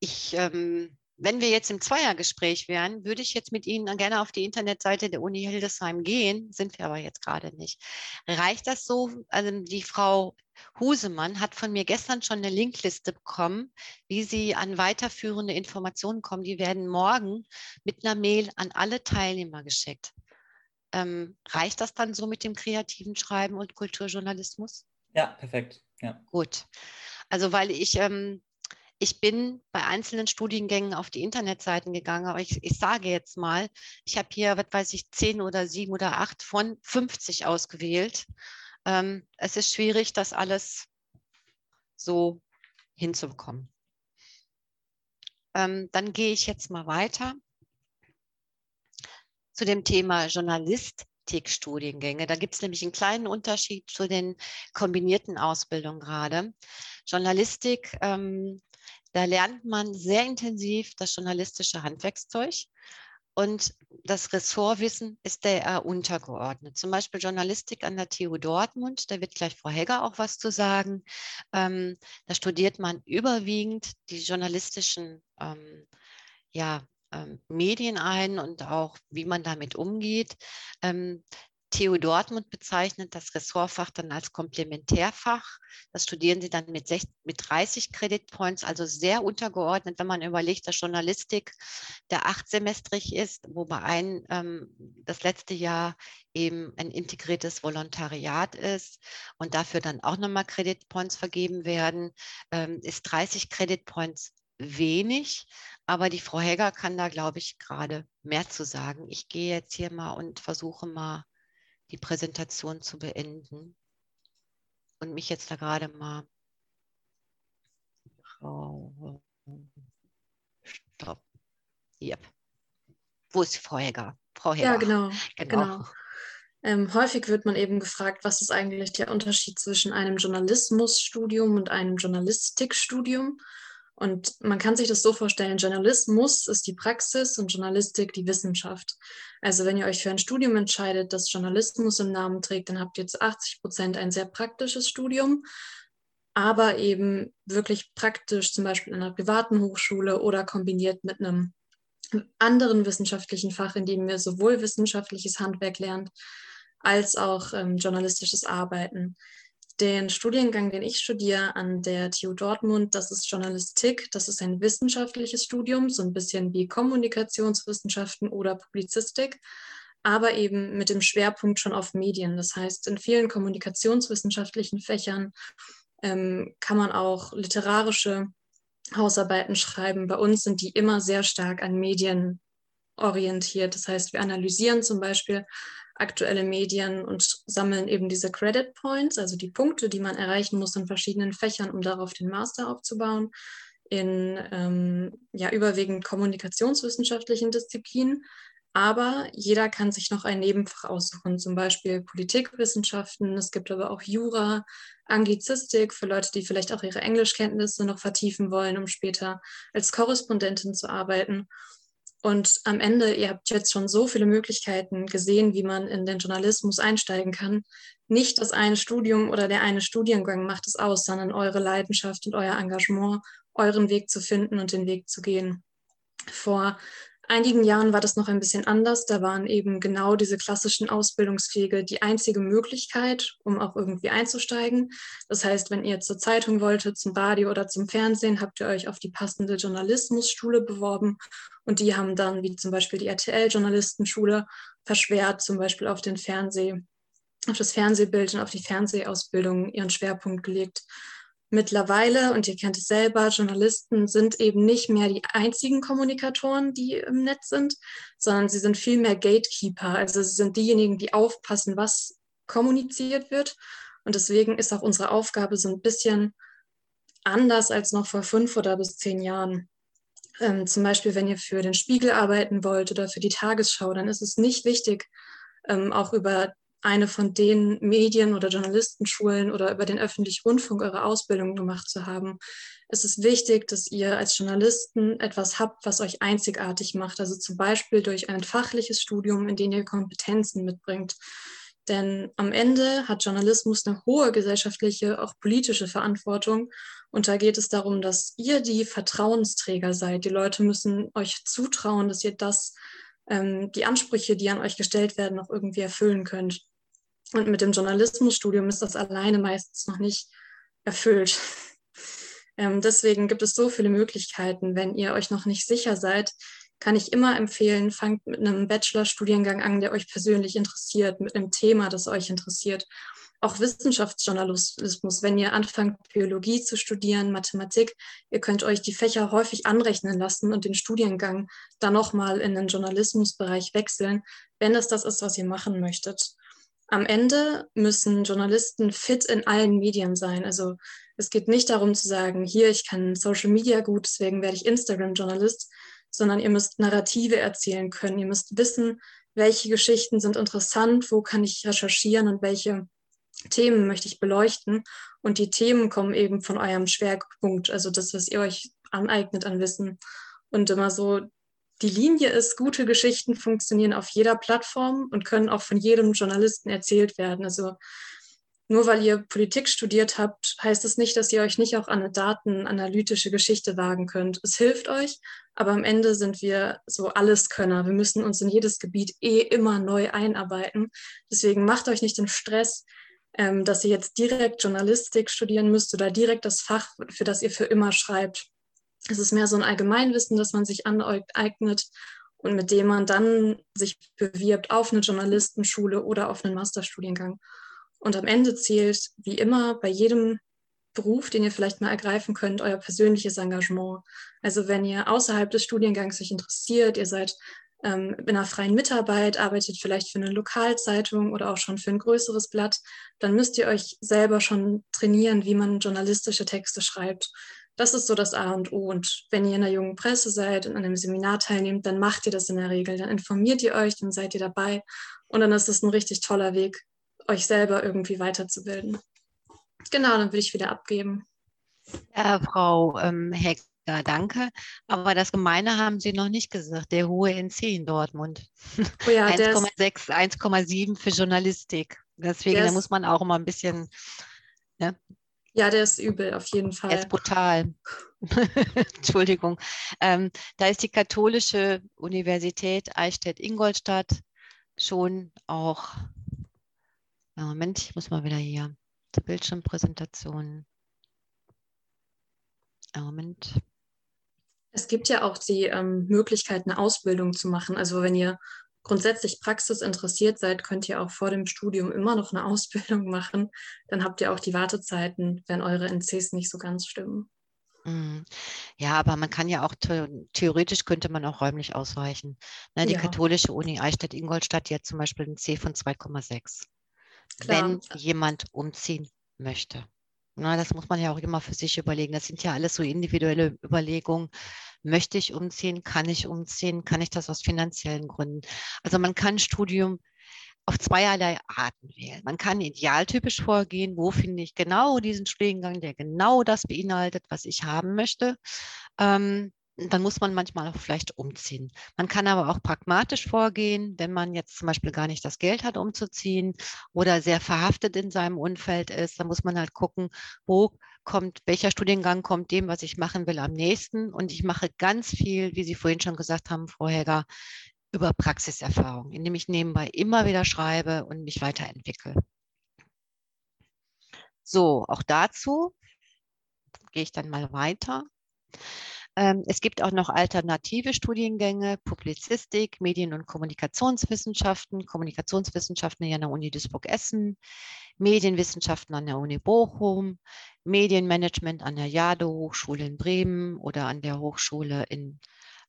ich, ähm, wenn wir jetzt im Zweiergespräch wären, würde ich jetzt mit Ihnen gerne auf die Internetseite der Uni Hildesheim gehen, sind wir aber jetzt gerade nicht. Reicht das so? Also die Frau Husemann hat von mir gestern schon eine Linkliste bekommen, wie Sie an weiterführende Informationen kommen. Die werden morgen mit einer Mail an alle Teilnehmer geschickt. Ähm, reicht das dann so mit dem kreativen Schreiben und Kulturjournalismus? Ja, perfekt. Ja. Gut. Also weil ich ähm, ich bin bei einzelnen Studiengängen auf die Internetseiten gegangen, aber ich, ich sage jetzt mal, ich habe hier, was weiß ich, zehn oder sieben oder acht von 50 ausgewählt. Ähm, es ist schwierig, das alles so hinzubekommen. Ähm, dann gehe ich jetzt mal weiter zu dem Thema Journalistikstudiengänge. Da gibt es nämlich einen kleinen Unterschied zu den kombinierten Ausbildungen gerade. Journalistik ähm, da lernt man sehr intensiv das journalistische Handwerkszeug und das Ressortwissen ist der untergeordnet. Zum Beispiel Journalistik an der TU Dortmund, da wird gleich Frau Hegger auch was zu sagen. Ähm, da studiert man überwiegend die journalistischen ähm, ja, ähm, Medien ein und auch, wie man damit umgeht. TU Dortmund bezeichnet das Ressortfach dann als Komplementärfach. Das studieren sie dann mit, 60, mit 30 Credit also sehr untergeordnet, wenn man überlegt, dass Journalistik der achtsemestrig ist, wobei ein, ähm, das letzte Jahr eben ein integriertes Volontariat ist und dafür dann auch nochmal Credit vergeben werden, ähm, ist 30 Credit wenig, aber die Frau Hegger kann da, glaube ich, gerade mehr zu sagen. Ich gehe jetzt hier mal und versuche mal die Präsentation zu beenden und mich jetzt da gerade mal. Stopp. Yep. Wo ist Frau Hegger? Frau Hegger. Ja, genau. genau. genau. Ähm, häufig wird man eben gefragt, was ist eigentlich der Unterschied zwischen einem Journalismusstudium und einem Journalistikstudium? Und man kann sich das so vorstellen, Journalismus ist die Praxis und Journalistik die Wissenschaft. Also wenn ihr euch für ein Studium entscheidet, das Journalismus im Namen trägt, dann habt ihr zu 80 Prozent ein sehr praktisches Studium, aber eben wirklich praktisch, zum Beispiel in einer privaten Hochschule oder kombiniert mit einem anderen wissenschaftlichen Fach, in dem ihr sowohl wissenschaftliches Handwerk lernt, als auch ähm, journalistisches Arbeiten. Den Studiengang, den ich studiere an der TU Dortmund, das ist Journalistik. Das ist ein wissenschaftliches Studium, so ein bisschen wie Kommunikationswissenschaften oder Publizistik, aber eben mit dem Schwerpunkt schon auf Medien. Das heißt, in vielen kommunikationswissenschaftlichen Fächern ähm, kann man auch literarische Hausarbeiten schreiben. Bei uns sind die immer sehr stark an Medien orientiert. Das heißt, wir analysieren zum Beispiel aktuelle Medien und sammeln eben diese Credit Points, also die Punkte, die man erreichen muss in verschiedenen Fächern, um darauf den Master aufzubauen, in ähm, ja, überwiegend kommunikationswissenschaftlichen Disziplinen. Aber jeder kann sich noch ein Nebenfach aussuchen, zum Beispiel Politikwissenschaften. Es gibt aber auch Jura, Anglizistik für Leute, die vielleicht auch ihre Englischkenntnisse noch vertiefen wollen, um später als Korrespondentin zu arbeiten. Und am Ende, ihr habt jetzt schon so viele Möglichkeiten gesehen, wie man in den Journalismus einsteigen kann. Nicht das eine Studium oder der eine Studiengang macht es aus, sondern eure Leidenschaft und euer Engagement, euren Weg zu finden und den Weg zu gehen. Vor einigen Jahren war das noch ein bisschen anders. Da waren eben genau diese klassischen Ausbildungswege die einzige Möglichkeit, um auch irgendwie einzusteigen. Das heißt, wenn ihr zur Zeitung wolltet, zum Radio oder zum Fernsehen, habt ihr euch auf die passende Journalismusschule beworben. Und die haben dann, wie zum Beispiel die RTL-Journalistenschule, verschwert zum Beispiel auf den Fernseh, auf das Fernsehbild und auf die Fernsehausbildung ihren Schwerpunkt gelegt mittlerweile, und ihr kennt es selber, Journalisten sind eben nicht mehr die einzigen Kommunikatoren, die im Netz sind, sondern sie sind viel mehr Gatekeeper. Also sie sind diejenigen, die aufpassen, was kommuniziert wird. Und deswegen ist auch unsere Aufgabe so ein bisschen anders als noch vor fünf oder bis zehn Jahren. Ähm, zum Beispiel, wenn ihr für den Spiegel arbeiten wollt oder für die Tagesschau, dann ist es nicht wichtig, ähm, auch über eine von den Medien- oder Journalistenschulen oder über den öffentlichen Rundfunk eure Ausbildung gemacht zu haben. Es ist wichtig, dass ihr als Journalisten etwas habt, was euch einzigartig macht. Also zum Beispiel durch ein fachliches Studium, in dem ihr Kompetenzen mitbringt. Denn am Ende hat Journalismus eine hohe gesellschaftliche, auch politische Verantwortung. Und da geht es darum, dass ihr die Vertrauensträger seid. Die Leute müssen euch zutrauen, dass ihr das ähm, die Ansprüche, die an euch gestellt werden, auch irgendwie erfüllen könnt. Und mit dem Journalismusstudium ist das alleine meistens noch nicht erfüllt. (laughs) Ähm, deswegen gibt es so viele Möglichkeiten. Wenn ihr euch noch nicht sicher seid, kann ich immer empfehlen, fangt mit einem Bachelorstudiengang an, der euch persönlich interessiert, mit einem Thema, das euch interessiert auch Wissenschaftsjournalismus, wenn ihr anfangt, Biologie zu studieren, Mathematik, ihr könnt euch die Fächer häufig anrechnen lassen und den Studiengang dann nochmal in den Journalismusbereich wechseln, wenn es das ist, was ihr machen möchtet. Am Ende müssen Journalisten fit in allen Medien sein. Also es geht nicht darum zu sagen, hier, ich kann Social Media gut, deswegen werde ich Instagram-Journalist, sondern ihr müsst Narrative erzählen können. Ihr müsst wissen, welche Geschichten sind interessant, wo kann ich recherchieren und welche Themen möchte ich beleuchten. Und die Themen kommen eben von eurem Schwerpunkt, also das, was ihr euch aneignet an Wissen. Und immer so, die Linie ist, gute Geschichten funktionieren auf jeder Plattform und können auch von jedem Journalisten erzählt werden. Also nur weil ihr Politik studiert habt, heißt es nicht, dass ihr euch nicht auch an eine datenanalytische Geschichte wagen könnt. Es hilft euch, aber am Ende sind wir so Alleskönner. Wir müssen uns in jedes Gebiet eh immer neu einarbeiten. Deswegen macht euch nicht den Stress, ähm, dass ihr jetzt direkt Journalistik studieren müsst oder direkt das Fach, für das ihr für immer schreibt. Es ist mehr so ein Allgemeinwissen, das man sich aneignet und mit dem man dann sich bewirbt auf eine Journalistenschule oder auf einen Masterstudiengang. Und am Ende zählt, wie immer, bei jedem Beruf, den ihr vielleicht mal ergreifen könnt, euer persönliches Engagement. Also wenn ihr außerhalb des Studiengangs euch interessiert, ihr seid ähm, in einer freien Mitarbeit, arbeitet vielleicht für eine Lokalzeitung oder auch schon für ein größeres Blatt, dann müsst ihr euch selber schon trainieren, wie man journalistische Texte schreibt. Das ist so das A und O. Und wenn ihr in der jungen Presse seid und an einem Seminar teilnehmt, dann macht ihr das in der Regel. Dann informiert ihr euch, dann seid ihr dabei. Und dann ist es ein richtig toller Weg, euch selber irgendwie weiterzubilden. Genau, dann würde ich wieder abgeben. Ja, Frau ähm, Heck, ja, danke. Aber das Gemeine haben Sie noch nicht gesagt, der hohe NC in Dortmund. Oh ja, 1,6, 1,7 für Journalistik. Deswegen da muss man auch immer ein bisschen. Ne? Ja, der ist übel, auf jeden Fall. Er ist brutal. (laughs) Entschuldigung. Ähm, da ist die katholische Universität Eichstätt-Ingolstadt schon auch. Moment, ich muss mal wieder hier. zur Bildschirmpräsentation. Moment. Es gibt ja auch die ähm, Möglichkeit, eine Ausbildung zu machen. Also wenn ihr grundsätzlich Praxis interessiert seid, könnt ihr auch vor dem Studium immer noch eine (laughs) Ausbildung machen. Dann habt ihr auch die Wartezeiten, wenn eure NCs nicht so ganz stimmen. Mhm. Ja, aber man kann ja auch, theoretisch könnte man auch räumlich ausweichen. Ne, die ja. katholische Uni Eichstätt-Ingolstadt, die hat zum Beispiel ein C von 2,6. Wenn jemand umziehen möchte. Na, das muss man ja auch immer für sich überlegen. Das sind ja alles so individuelle Überlegungen. Möchte ich umziehen? Kann ich umziehen? Kann ich das aus finanziellen Gründen? Also man kann Studium auf zweierlei Arten wählen. Man kann idealtypisch vorgehen, wo finde ich genau diesen Studiengang, der genau das beinhaltet, was ich haben möchte. Ähm, dann muss man manchmal auch vielleicht umziehen. Man kann aber auch pragmatisch vorgehen, wenn man jetzt zum Beispiel gar nicht das Geld hat, umzuziehen oder sehr verhaftet in seinem Umfeld ist. Dann muss man halt gucken, wo kommt, welcher Studiengang kommt dem, was ich machen will, am nächsten. Und ich mache ganz viel, wie Sie vorhin schon gesagt haben, Frau Häger, über Praxiserfahrung, indem ich nebenbei immer wieder schreibe und mich weiterentwickle. So, auch dazu gehe ich dann mal weiter. Ähm, es gibt auch noch alternative Studiengänge, Publizistik, Medien- und Kommunikationswissenschaften, Kommunikationswissenschaften hier an der Uni Duisburg-Essen, Medienwissenschaften an der Uni Bochum, Medienmanagement an der Jade Hochschule in Bremen oder an der Hochschule in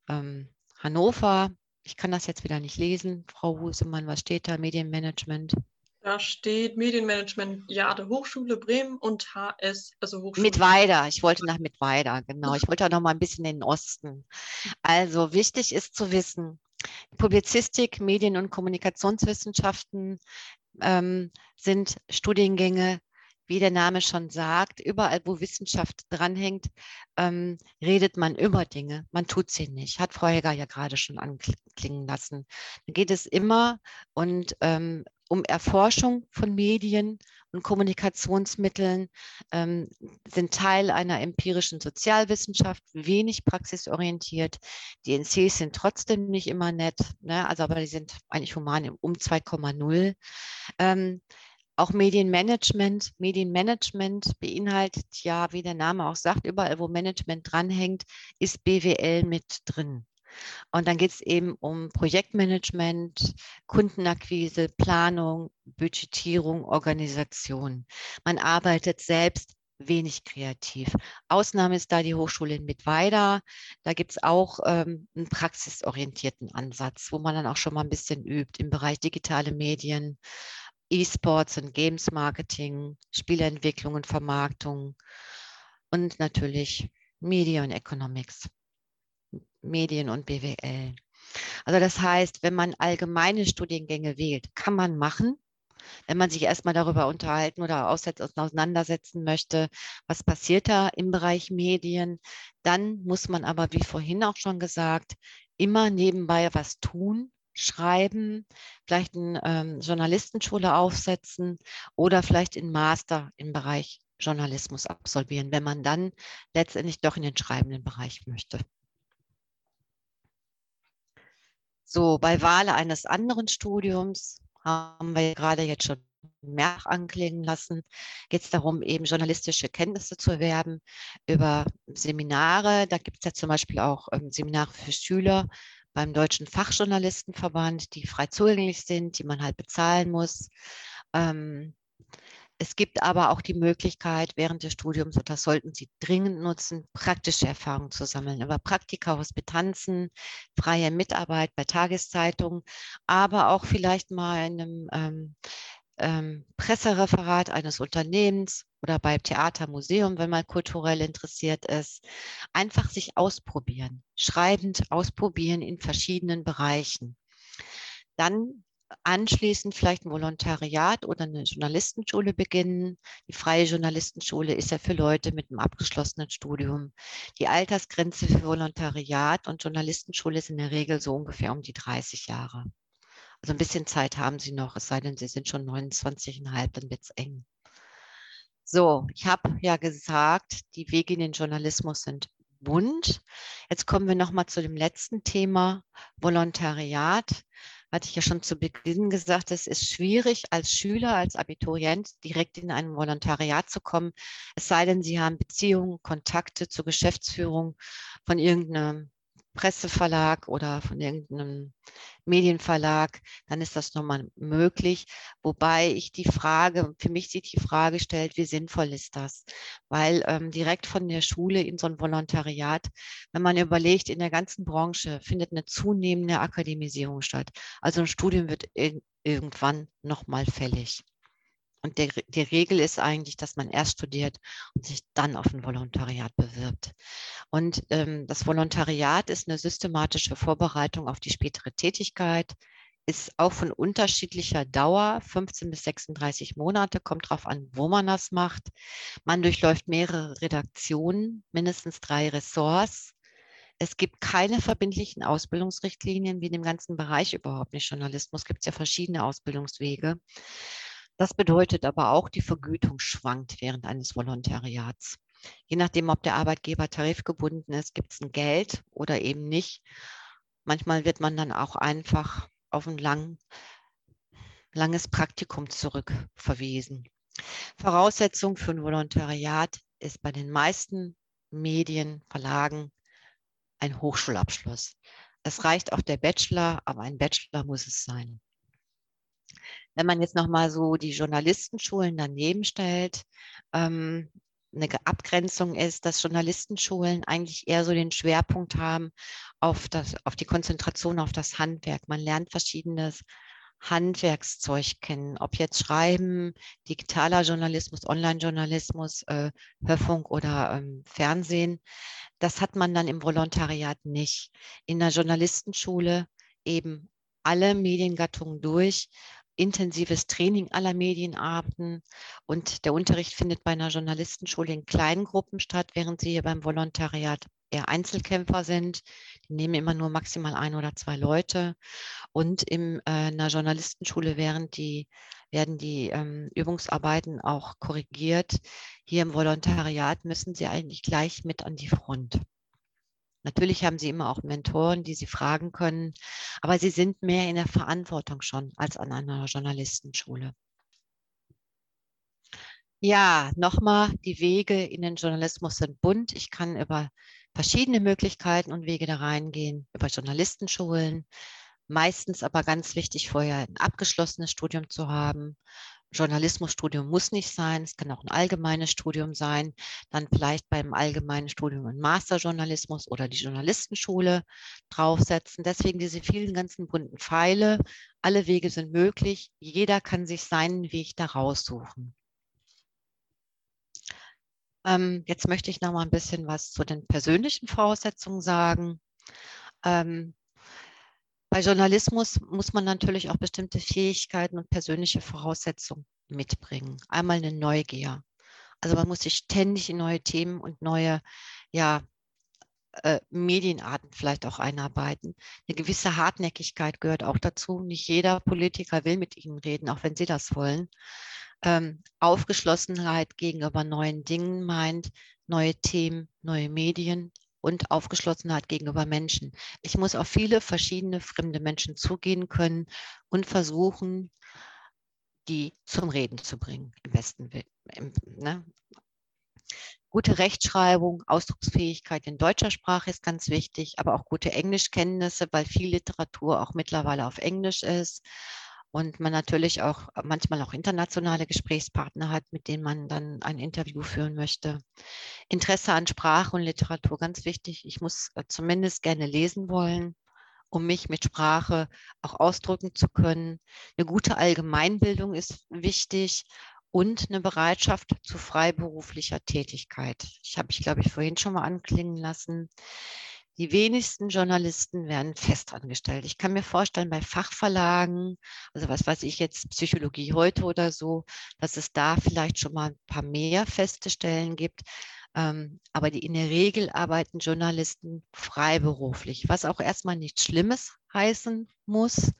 ähm, Hannover. Ich kann das jetzt wieder nicht lesen. Frau Husemann, was steht da? Medienmanagement. Da steht Medienmanagement Jade Hochschule Bremen und HS, also Hochschule. Mittweida, ich wollte nach Mittweida, genau. Ich wollte auch noch mal ein bisschen in den Osten. Also wichtig ist zu wissen, Publizistik, Medien- und Kommunikationswissenschaften ähm, sind Studiengänge, wie der Name schon sagt, überall, wo Wissenschaft dranhängt, ähm, redet man über Dinge. Man tut sie nicht. Hat Frau Heger ja gerade schon anklingen lassen. Da geht es immer und ähm, um Erforschung von Medien und Kommunikationsmitteln, ähm, sind Teil einer empirischen Sozialwissenschaft, wenig praxisorientiert. Die NCs sind trotzdem nicht immer nett, ne? also aber die sind eigentlich human um 2,0. Ähm, auch Medienmanagement. Medienmanagement beinhaltet ja, wie der Name auch sagt, überall, wo Management dranhängt, ist BWL mit drin. Und dann geht es eben um Projektmanagement, Kundenakquise, Planung, Budgetierung, Organisation. Man arbeitet selbst wenig kreativ. Ausnahme ist da die Hochschule in Mittweida. Da gibt es auch ähm, einen praxisorientierten Ansatz, wo man dann auch schon mal ein bisschen übt im Bereich digitale Medien, E-Sports und Games Marketing, Spieleentwicklung und Vermarktung und natürlich Media und Economics. Medien und BWL. Also das heißt, wenn man allgemeine Studiengänge wählt, kann man machen. Wenn man sich erstmal darüber unterhalten oder auseinandersetzen möchte, was passiert da im Bereich Medien, dann muss man aber, wie vorhin auch schon gesagt, immer nebenbei was tun, schreiben, vielleicht eine ähm, Journalistenschule aufsetzen oder vielleicht einen Master im Bereich Journalismus absolvieren, wenn man dann letztendlich doch in den schreibenden Bereich möchte. So, bei Wahl eines anderen Studiums haben wir gerade jetzt schon mehr anklingen lassen, geht es darum, eben journalistische Kenntnisse zu erwerben über Seminare. Da gibt es ja zum Beispiel auch ähm, Seminare für Schüler beim Deutschen Fachjournalistenverband, die frei zugänglich sind, die man halt bezahlen muss. Ähm, es gibt aber auch die Möglichkeit, während des Studiums, und das sollten Sie dringend nutzen, praktische Erfahrungen zu sammeln über Praktika, Hospitanzen, freie Mitarbeit bei Tageszeitungen, aber auch vielleicht mal in einem ähm, ähm, Pressereferat eines Unternehmens oder beim Theatermuseum, wenn man kulturell interessiert ist. Einfach sich ausprobieren, schreibend ausprobieren in verschiedenen Bereichen. Dann anschließend vielleicht ein Volontariat oder eine Journalistenschule beginnen. Die freie Journalistenschule ist ja für Leute mit einem abgeschlossenen Studium. Die Altersgrenze für Volontariat und Journalistenschule ist in der Regel so ungefähr um die 30 Jahre. Also ein bisschen Zeit haben Sie noch, es sei denn, Sie sind schon 29,5, dann wird es eng. So, ich habe ja gesagt, die Wege in den Journalismus sind bunt. Jetzt kommen wir nochmal zu dem letzten Thema, Volontariat. Hatte ich ja schon zu Beginn gesagt, es ist schwierig als Schüler, als Abiturient direkt in ein Volontariat zu kommen, es sei denn, Sie haben Beziehungen, Kontakte zur Geschäftsführung von irgendeinem Presseverlag oder von irgendeinem Medienverlag, dann ist das nochmal möglich. Wobei ich die Frage, für mich sich die Frage stellt, wie sinnvoll ist das? Weil ähm, direkt von der Schule in so ein Volontariat, wenn man überlegt, in der ganzen Branche findet eine zunehmende Akademisierung statt. Also ein Studium wird irgendwann nochmal fällig. Und der, die Regel ist eigentlich, dass man erst studiert und sich dann auf ein Volontariat bewirbt. Und ähm, das Volontariat ist eine systematische Vorbereitung auf die spätere Tätigkeit, ist auch von unterschiedlicher Dauer, 15 bis 36 Monate, kommt darauf an, wo man das macht. Man durchläuft mehrere Redaktionen, mindestens drei Ressorts. Es gibt keine verbindlichen Ausbildungsrichtlinien, wie in dem ganzen Bereich überhaupt nicht. Journalismus gibt es ja verschiedene Ausbildungswege. Das bedeutet aber auch, die Vergütung schwankt während eines Volontariats. Je nachdem, ob der Arbeitgeber tarifgebunden ist, gibt es ein Geld oder eben nicht. Manchmal wird man dann auch einfach auf ein lang, langes Praktikum zurückverwiesen. Voraussetzung für ein Volontariat ist bei den meisten Medien, Verlagen ein Hochschulabschluss. Es reicht auch der Bachelor, aber ein Bachelor muss es sein. Wenn man jetzt nochmal so die Journalistenschulen daneben stellt, ähm, eine Abgrenzung ist, dass Journalistenschulen eigentlich eher so den Schwerpunkt haben auf, das, auf die Konzentration auf das Handwerk. Man lernt verschiedenes Handwerkszeug kennen, ob jetzt Schreiben, digitaler Journalismus, Online-Journalismus, äh, Hörfunk oder ähm, Fernsehen. Das hat man dann im Volontariat nicht. In der Journalistenschule eben alle Mediengattungen durch intensives Training aller Medienarten und der Unterricht findet bei einer Journalistenschule in kleinen Gruppen statt, während Sie hier beim Volontariat eher Einzelkämpfer sind. Die nehmen immer nur maximal ein oder zwei Leute. Und in äh, einer Journalistenschule werden die, werden die ähm, Übungsarbeiten auch korrigiert. Hier im Volontariat müssen Sie eigentlich gleich mit an die Front. Natürlich haben sie immer auch Mentoren, die sie fragen können, aber sie sind mehr in der Verantwortung schon als an einer Journalistenschule. Ja, nochmal, die Wege in den Journalismus sind bunt. Ich kann über verschiedene Möglichkeiten und Wege da reingehen, über Journalistenschulen, meistens aber ganz wichtig, vorher ein abgeschlossenes Studium zu haben, Journalismusstudium muss nicht sein, es kann auch ein allgemeines Studium sein, dann vielleicht beim allgemeinen Studium ein Masterjournalismus oder die Journalistenschule draufsetzen. Deswegen diese vielen ganzen bunten Pfeile. Alle Wege sind möglich. Jeder kann sich seinen Weg da raussuchen. Ähm, jetzt möchte ich noch mal ein bisschen was zu den persönlichen Voraussetzungen sagen. Ähm, bei Journalismus muss man natürlich auch bestimmte Fähigkeiten und persönliche Voraussetzungen mitbringen. Einmal eine Neugier. Also man muss sich ständig in neue Themen und neue ja, äh, Medienarten vielleicht auch einarbeiten. Eine gewisse Hartnäckigkeit gehört auch dazu. Nicht jeder Politiker will mit Ihnen reden, auch wenn Sie das wollen. Ähm, Aufgeschlossenheit gegenüber neuen Dingen meint, neue Themen, neue Medien, und Aufgeschlossenheit gegenüber Menschen. Ich muss auf viele verschiedene fremde Menschen zugehen können und versuchen, die zum Reden zu bringen, im besten im, ne? Gute Rechtschreibung, Ausdrucksfähigkeit in deutscher Sprache ist ganz wichtig, aber auch gute Englischkenntnisse, weil viel Literatur auch mittlerweile auf Englisch ist und man natürlich auch manchmal auch internationale Gesprächspartner hat, mit denen man dann ein Interview führen möchte. Interesse an Sprache und Literatur, ganz wichtig. Ich muss äh, zumindest gerne lesen wollen, um mich mit Sprache auch ausdrücken zu können. Eine gute Allgemeinbildung ist wichtig und eine Bereitschaft zu freiberuflicher Tätigkeit. Ich habe ich, glaube ich, vorhin schon mal anklingen lassen. Die wenigsten Journalisten werden festangestellt. Ich kann mir vorstellen, bei Fachverlagen, also was weiß ich jetzt, Psychologie heute oder so, dass es da vielleicht schon mal ein paar mehr feste Stellen gibt. Ähm, aber die, in der Regel arbeiten Journalisten freiberuflich, was auch erstmal nichts Schlimmes heißen muss.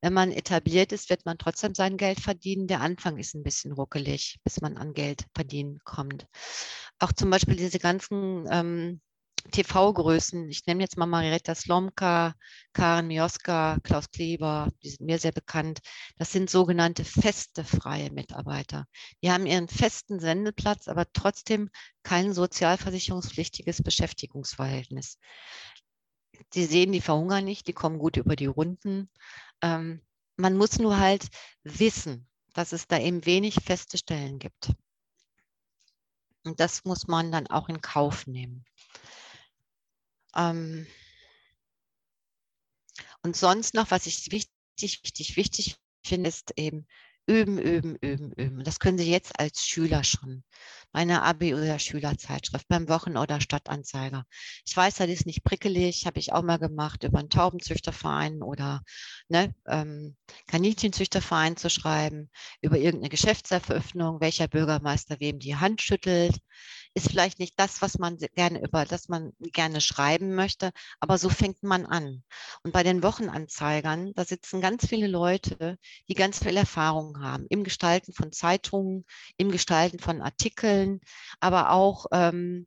Wenn man etabliert ist, wird man trotzdem sein Geld verdienen. Der Anfang ist ein bisschen ruckelig, bis man an Geld verdienen kommt. Auch zum Beispiel diese ganzen ähm, TV-Größen, ich nenne jetzt mal Marietta Slomka, Karen Mioska, Klaus Kleber, die sind mir sehr bekannt. Das sind sogenannte feste freie Mitarbeiter. Die haben ihren festen Sendeplatz, aber trotzdem kein sozialversicherungspflichtiges Beschäftigungsverhältnis. Die sehen, die verhungern nicht, die kommen gut über die Runden. Ähm, man muss nur halt wissen, dass es da eben wenig feste Stellen gibt. Und das muss man dann auch in Kauf nehmen. Ähm und sonst noch, was ich wichtig, wichtig, wichtig finde, ist eben üben, üben, üben, üben. Das können Sie jetzt als Schüler schon. Meine Abi- oder Schülerzeitschrift beim Wochen- oder Stadtanzeiger. Ich weiß, das ist nicht prickelig, habe ich auch mal gemacht, über einen Taubenzüchterverein oder ne, ähm, Kaninchenzüchterverein zu schreiben, über irgendeine Geschäftseröffnung, welcher Bürgermeister wem die Hand schüttelt ist vielleicht nicht das, was man gerne über, das man gerne schreiben möchte, aber so fängt man an. Und bei den Wochenanzeigern, da sitzen ganz viele Leute, die ganz viel Erfahrung haben im Gestalten von Zeitungen, im Gestalten von Artikeln, aber auch ähm,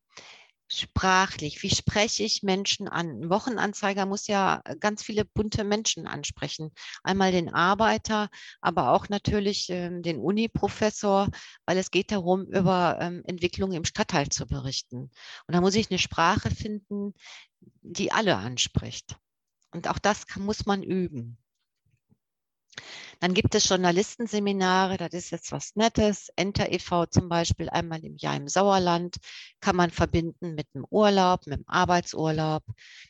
sprachlich, wie spreche ich Menschen an? Ein Wochenanzeiger muss ja äh, ganz viele bunte Menschen ansprechen. Einmal den Arbeiter, aber auch natürlich ähm, den Uni-Professor, weil es geht darum, über ähm, Entwicklungen im Stadtteil zu berichten. Und da muss ich eine Sprache finden, die alle anspricht. Und auch das kann, muss man üben. Dann gibt es Journalistenseminare, das ist jetzt was Nettes. Enter e.V. zum Beispiel einmal im Jahr im Sauerland, kann man verbinden mit dem Urlaub, mit dem Arbeitsurlaub.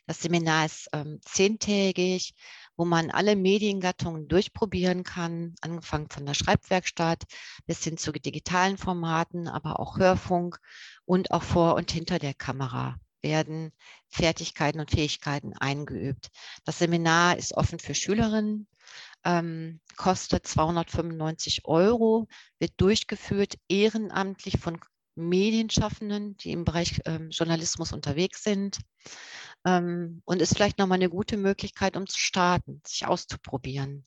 Das Seminar ist ähm, zehntägig, wo man alle Mediengattungen durchprobieren kann, angefangen von der Schreibwerkstatt bis hin zu digitalen Formaten, aber auch Hörfunk und auch vor und hinter der Kamera werden Fertigkeiten und Fähigkeiten eingeübt. Das Seminar ist offen für Schülerinnen ähm, kostet 295 Euro, wird durchgeführt ehrenamtlich von Medienschaffenden, die im Bereich ähm, Journalismus unterwegs sind ähm, und ist vielleicht nochmal eine gute Möglichkeit, um zu starten, sich auszuprobieren.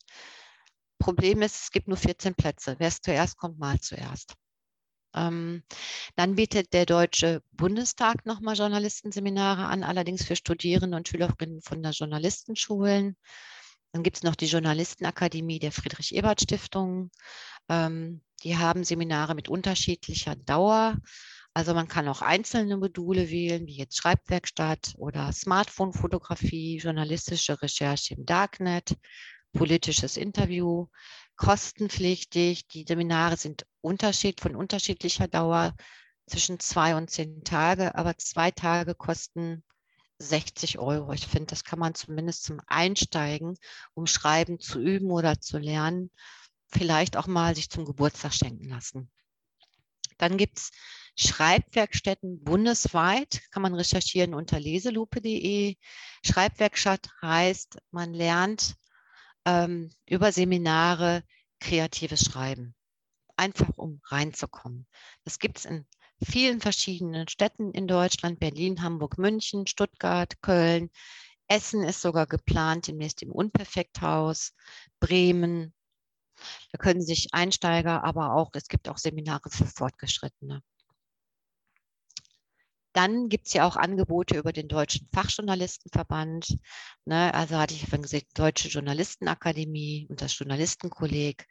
Problem ist, es gibt nur 14 Plätze. Wer es zuerst kommt, mal zuerst. Ähm, dann bietet der Deutsche Bundestag nochmal Journalistenseminare an, allerdings für Studierende und Schülerinnen von der Journalistenschulen. Dann gibt es noch die Journalistenakademie der Friedrich-Ebert-Stiftung. Ähm, die haben Seminare mit unterschiedlicher Dauer. Also man kann auch einzelne Module wählen, wie jetzt Schreibwerkstatt oder Smartphone-Fotografie, journalistische Recherche im Darknet, politisches Interview, kostenpflichtig. Die Seminare sind Unterschied von unterschiedlicher Dauer zwischen zwei und zehn Tage, aber zwei Tage kosten 60 Euro. Ich finde, das kann man zumindest zum Einsteigen, um Schreiben zu üben oder zu lernen, vielleicht auch mal sich zum Geburtstag schenken lassen. Dann gibt es Schreibwerkstätten bundesweit, kann man recherchieren unter leselupe.de. Schreibwerkstatt heißt, man lernt ähm, über Seminare kreatives Schreiben, einfach um reinzukommen. Das gibt es in vielen verschiedenen Städten in Deutschland, Berlin, Hamburg, München, Stuttgart, Köln. Essen ist sogar geplant demnächst im Unperfekthaus, Bremen. Da können sich Einsteiger, aber auch, es gibt auch Seminare für Fortgeschrittene. Dann gibt es ja auch Angebote über den Deutschen Fachjournalistenverband. Ne, also hatte ich vorhin gesagt, Deutsche Journalistenakademie und das Journalistenkolleg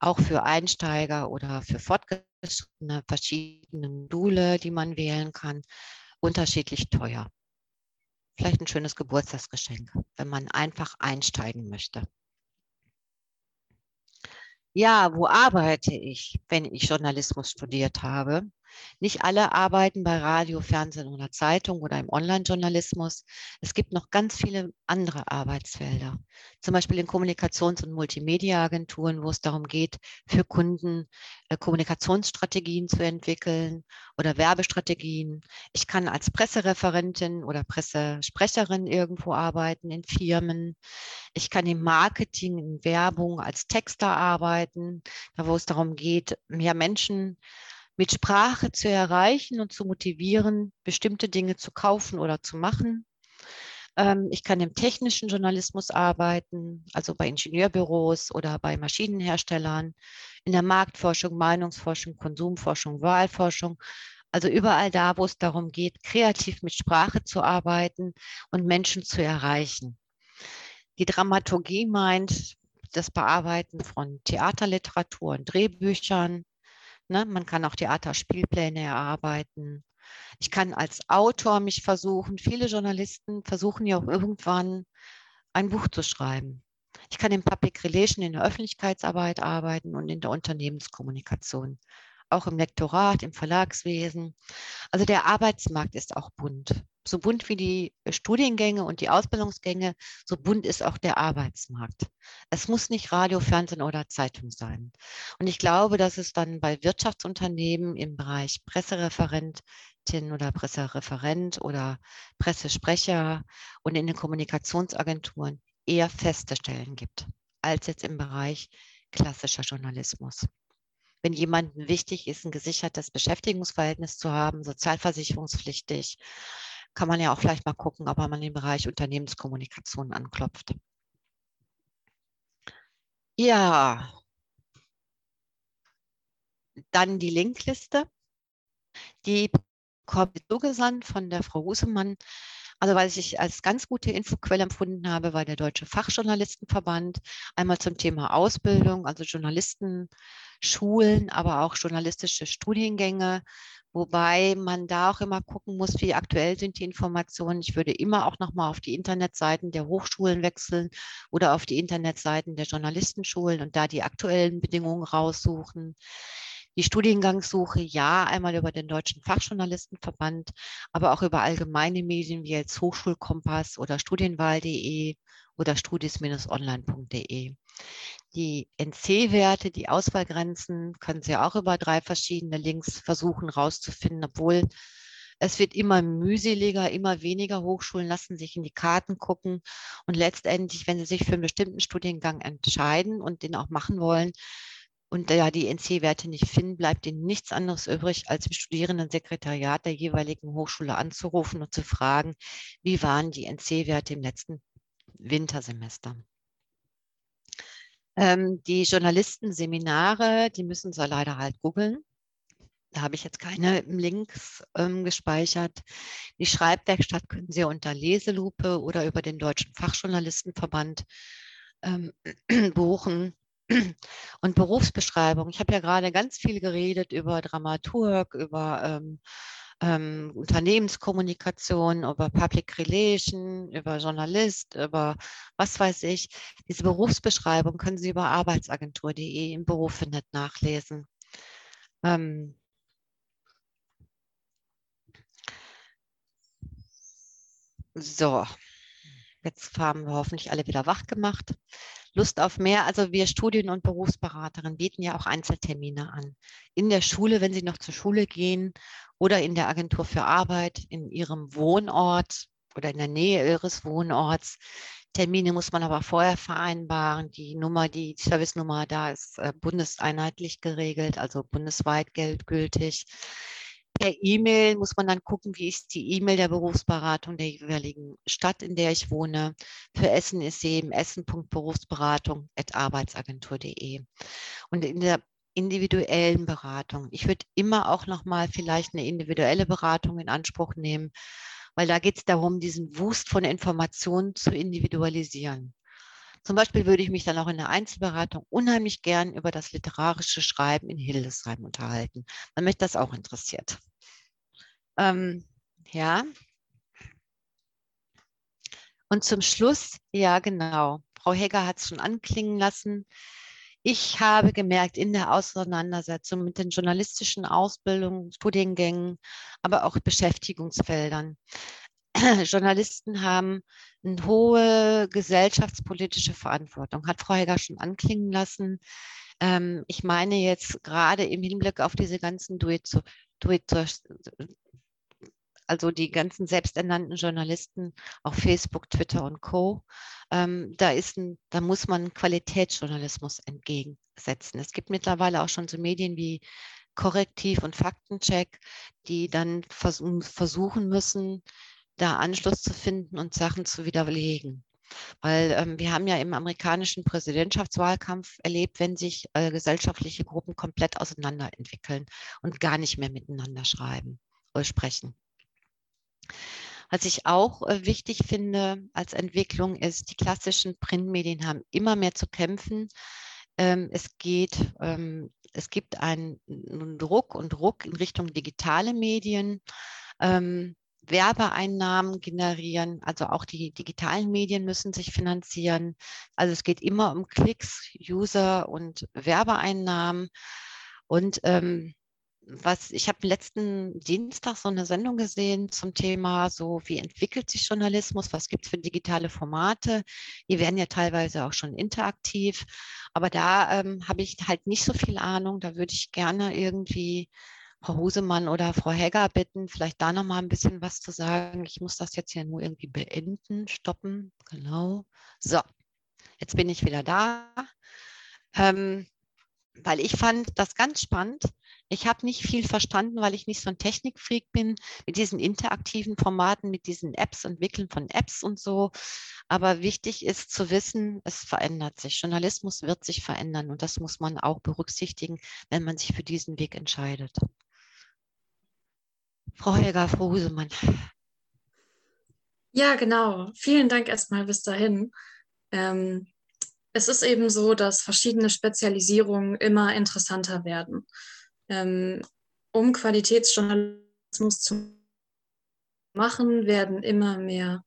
auch für Einsteiger oder für Fortgeschrittene verschiedene Module, die man wählen kann, unterschiedlich teuer. Vielleicht ein schönes Geburtstagsgeschenk, wenn man einfach einsteigen möchte. Ja, wo arbeite ich, wenn ich Journalismus studiert habe? Nicht alle arbeiten bei Radio, Fernsehen oder Zeitung oder im Online-Journalismus. Es gibt noch ganz viele andere Arbeitsfelder. Zum Beispiel in Kommunikations- und Multimedia-Agenturen, wo es darum geht, für Kunden äh, Kommunikationsstrategien zu entwickeln oder Werbestrategien. Ich kann als Pressereferentin oder Pressesprecherin irgendwo arbeiten in Firmen. Ich kann im Marketing, in Werbung als Texter arbeiten, da wo es darum geht, mehr Menschen mit Sprache zu erreichen und zu motivieren, bestimmte Dinge zu kaufen oder zu machen. Ähm, ich kann im technischen Journalismus arbeiten, also bei Ingenieurbüros oder bei Maschinenherstellern, in der Marktforschung, Meinungsforschung, Konsumforschung, Wahlforschung. Also überall da, wo es darum geht, kreativ mit Sprache zu arbeiten und Menschen zu erreichen. Die Dramaturgie meint das Bearbeiten von Theaterliteratur und Drehbüchern. Ne? Man kann auch Theaterspielpläne erarbeiten. Ich kann als Autor mich versuchen. Viele Journalisten versuchen ja auch irgendwann ein Buch zu schreiben. Ich kann in Public Relation, in der Öffentlichkeitsarbeit arbeiten und in der Unternehmenskommunikation. Auch im Lektorat, im Verlagswesen. Also der Arbeitsmarkt ist auch bunt. So bunt wie die Studiengänge und die Ausbildungsgänge, so bunt ist auch der Arbeitsmarkt. Es muss nicht Radio, Fernsehen oder Zeitung sein. Und ich glaube, dass es dann bei Wirtschaftsunternehmen im Bereich Pressereferentin oder Pressereferent oder Pressesprecher und in den Kommunikationsagenturen eher feste Stellen gibt, als jetzt im Bereich klassischer Journalismus. Wenn jemandem wichtig ist, ein gesichertes Beschäftigungsverhältnis zu haben, sozialversicherungspflichtig, kann man ja auch vielleicht mal gucken, ob man im Bereich Unternehmenskommunikation anklopft. Ja, dann die Linkliste. Die kommt zugesandt von der Frau Husemann. Also was ich als ganz gute Infoquelle empfunden habe, war der Deutsche Fachjournalistenverband. Einmal zum Thema Ausbildung, also Journalistenschulen, aber auch journalistische Studiengänge, wobei man da auch immer gucken muss, wie aktuell sind die Informationen. Ich würde immer auch nochmal auf die Internetseiten der Hochschulen wechseln oder auf die Internetseiten der Journalistenschulen und da die aktuellen Bedingungen raussuchen. Die Studiengangssuche, ja, einmal über den Deutschen Fachjournalistenverband, aber auch über allgemeine Medien wie jetzt Hochschulkompass oder studienwahl.de oder studis-online.de. Die NC-Werte, die Auswahlgrenzen, können Sie auch über drei verschiedene Links versuchen rauszufinden, obwohl es wird immer mühseliger, immer weniger Hochschulen lassen sich in die Karten gucken. Und letztendlich, wenn Sie sich für einen bestimmten Studiengang entscheiden und den auch machen wollen, und da die NC-Werte nicht finden, bleibt ihnen nichts anderes übrig, als im Studierendensekretariat der jeweiligen Hochschule anzurufen und zu fragen, wie waren die NC-Werte im letzten Wintersemester. Ähm, die Journalistenseminare, die müssen Sie leider halt googeln. Da habe ich jetzt keine Links ähm, gespeichert. Die Schreibwerkstatt können Sie unter Leselupe oder über den Deutschen Fachjournalistenverband ähm, (clears throat) buchen. Und Berufsbeschreibung. Ich habe ja gerade ganz viel geredet über Dramaturg, über ähm, ähm, Unternehmenskommunikation, über Public Relation, über Journalist, über was weiß ich. Diese Berufsbeschreibung können Sie über arbeitsagentur.de im Berufsfindet nachlesen. Ähm, so, jetzt haben wir hoffentlich alle wieder wach gemacht. Lust auf mehr. Also wir Studien- und Berufsberaterinnen bieten ja auch Einzeltermine an. In der Schule, wenn Sie noch zur Schule gehen oder in der Agentur für Arbeit, in Ihrem Wohnort oder in der Nähe Ihres Wohnorts. Termine muss man aber vorher vereinbaren. Die Nummer, die Servicenummer da ist äh, bundeseinheitlich geregelt, also bundesweit geldgültig. Per E-Mail muss man dann gucken, wie ist die E-Mail der Berufsberatung der jeweiligen Stadt, in der ich wohne. Für Essen ist sie eben essen.berufsberatung.arbeitsagentur.de. Und in der individuellen Beratung. Ich würde immer auch noch mal vielleicht eine individuelle Beratung in Anspruch nehmen, weil da geht es darum, diesen Wust von Informationen zu individualisieren. Zum Beispiel würde ich mich dann auch in der Einzelberatung unheimlich gern über das literarische Schreiben in Hildesheim unterhalten, weil mich das auch interessiert. Ähm, ja. Und zum Schluss, ja genau, Frau Heger hat es schon anklingen lassen. Ich habe gemerkt in der Auseinandersetzung mit den journalistischen Ausbildungen, Studiengängen, aber auch Beschäftigungsfeldern. (clears throat) Journalisten haben eine hohe gesellschaftspolitische Verantwortung, hat Frau Heger schon anklingen lassen. Ähm, ich meine jetzt gerade im Hinblick auf diese ganzen do also die ganzen selbsternannten Journalisten auf Facebook, Twitter und Co. Ähm, da, ist ein, da muss man Qualitätsjournalismus entgegensetzen. Es gibt mittlerweile auch schon so Medien wie Korrektiv und Faktencheck, die dann vers versuchen müssen, da Anschluss zu finden und Sachen zu widerlegen. Weil ähm, wir haben ja im amerikanischen Präsidentschaftswahlkampf erlebt, wenn sich äh, gesellschaftliche Gruppen komplett auseinanderentwickeln und gar nicht mehr miteinander schreiben oder sprechen. Was ich auch äh, wichtig finde als Entwicklung ist, die klassischen Printmedien haben immer mehr zu kämpfen. Ähm, es geht, ähm, es gibt einen Druck und Druck in Richtung digitale Medien. Ähm, Werbeeinnahmen generieren, also auch die digitalen Medien müssen sich finanzieren. Also es geht immer um Klicks, User und Werbeeinnahmen. Und ähm, was ich habe letzten Dienstag so eine Sendung gesehen zum Thema so wie entwickelt sich Journalismus, was gibt es für digitale Formate. Die werden ja teilweise auch schon interaktiv, aber da ähm, habe ich halt nicht so viel Ahnung. Da würde ich gerne irgendwie Frau Husemann oder Frau Hegger bitten, vielleicht da noch mal ein bisschen was zu sagen. Ich muss das jetzt hier nur irgendwie beenden, stoppen. Genau. So, jetzt bin ich wieder da. Ähm, weil ich fand das ganz spannend. Ich habe nicht viel verstanden, weil ich nicht so ein Technikfreak bin mit diesen interaktiven Formaten, mit diesen Apps, Entwickeln von Apps und so. Aber wichtig ist zu wissen, es verändert sich. Journalismus wird sich verändern und das muss man auch berücksichtigen, wenn man sich für diesen Weg entscheidet. Frau Helga, Frau Husemann. Ja, genau. Vielen Dank erstmal bis dahin. Ähm, es ist eben so, dass verschiedene Spezialisierungen immer interessanter werden. Ähm, um Qualitätsjournalismus zu machen, werden immer mehr.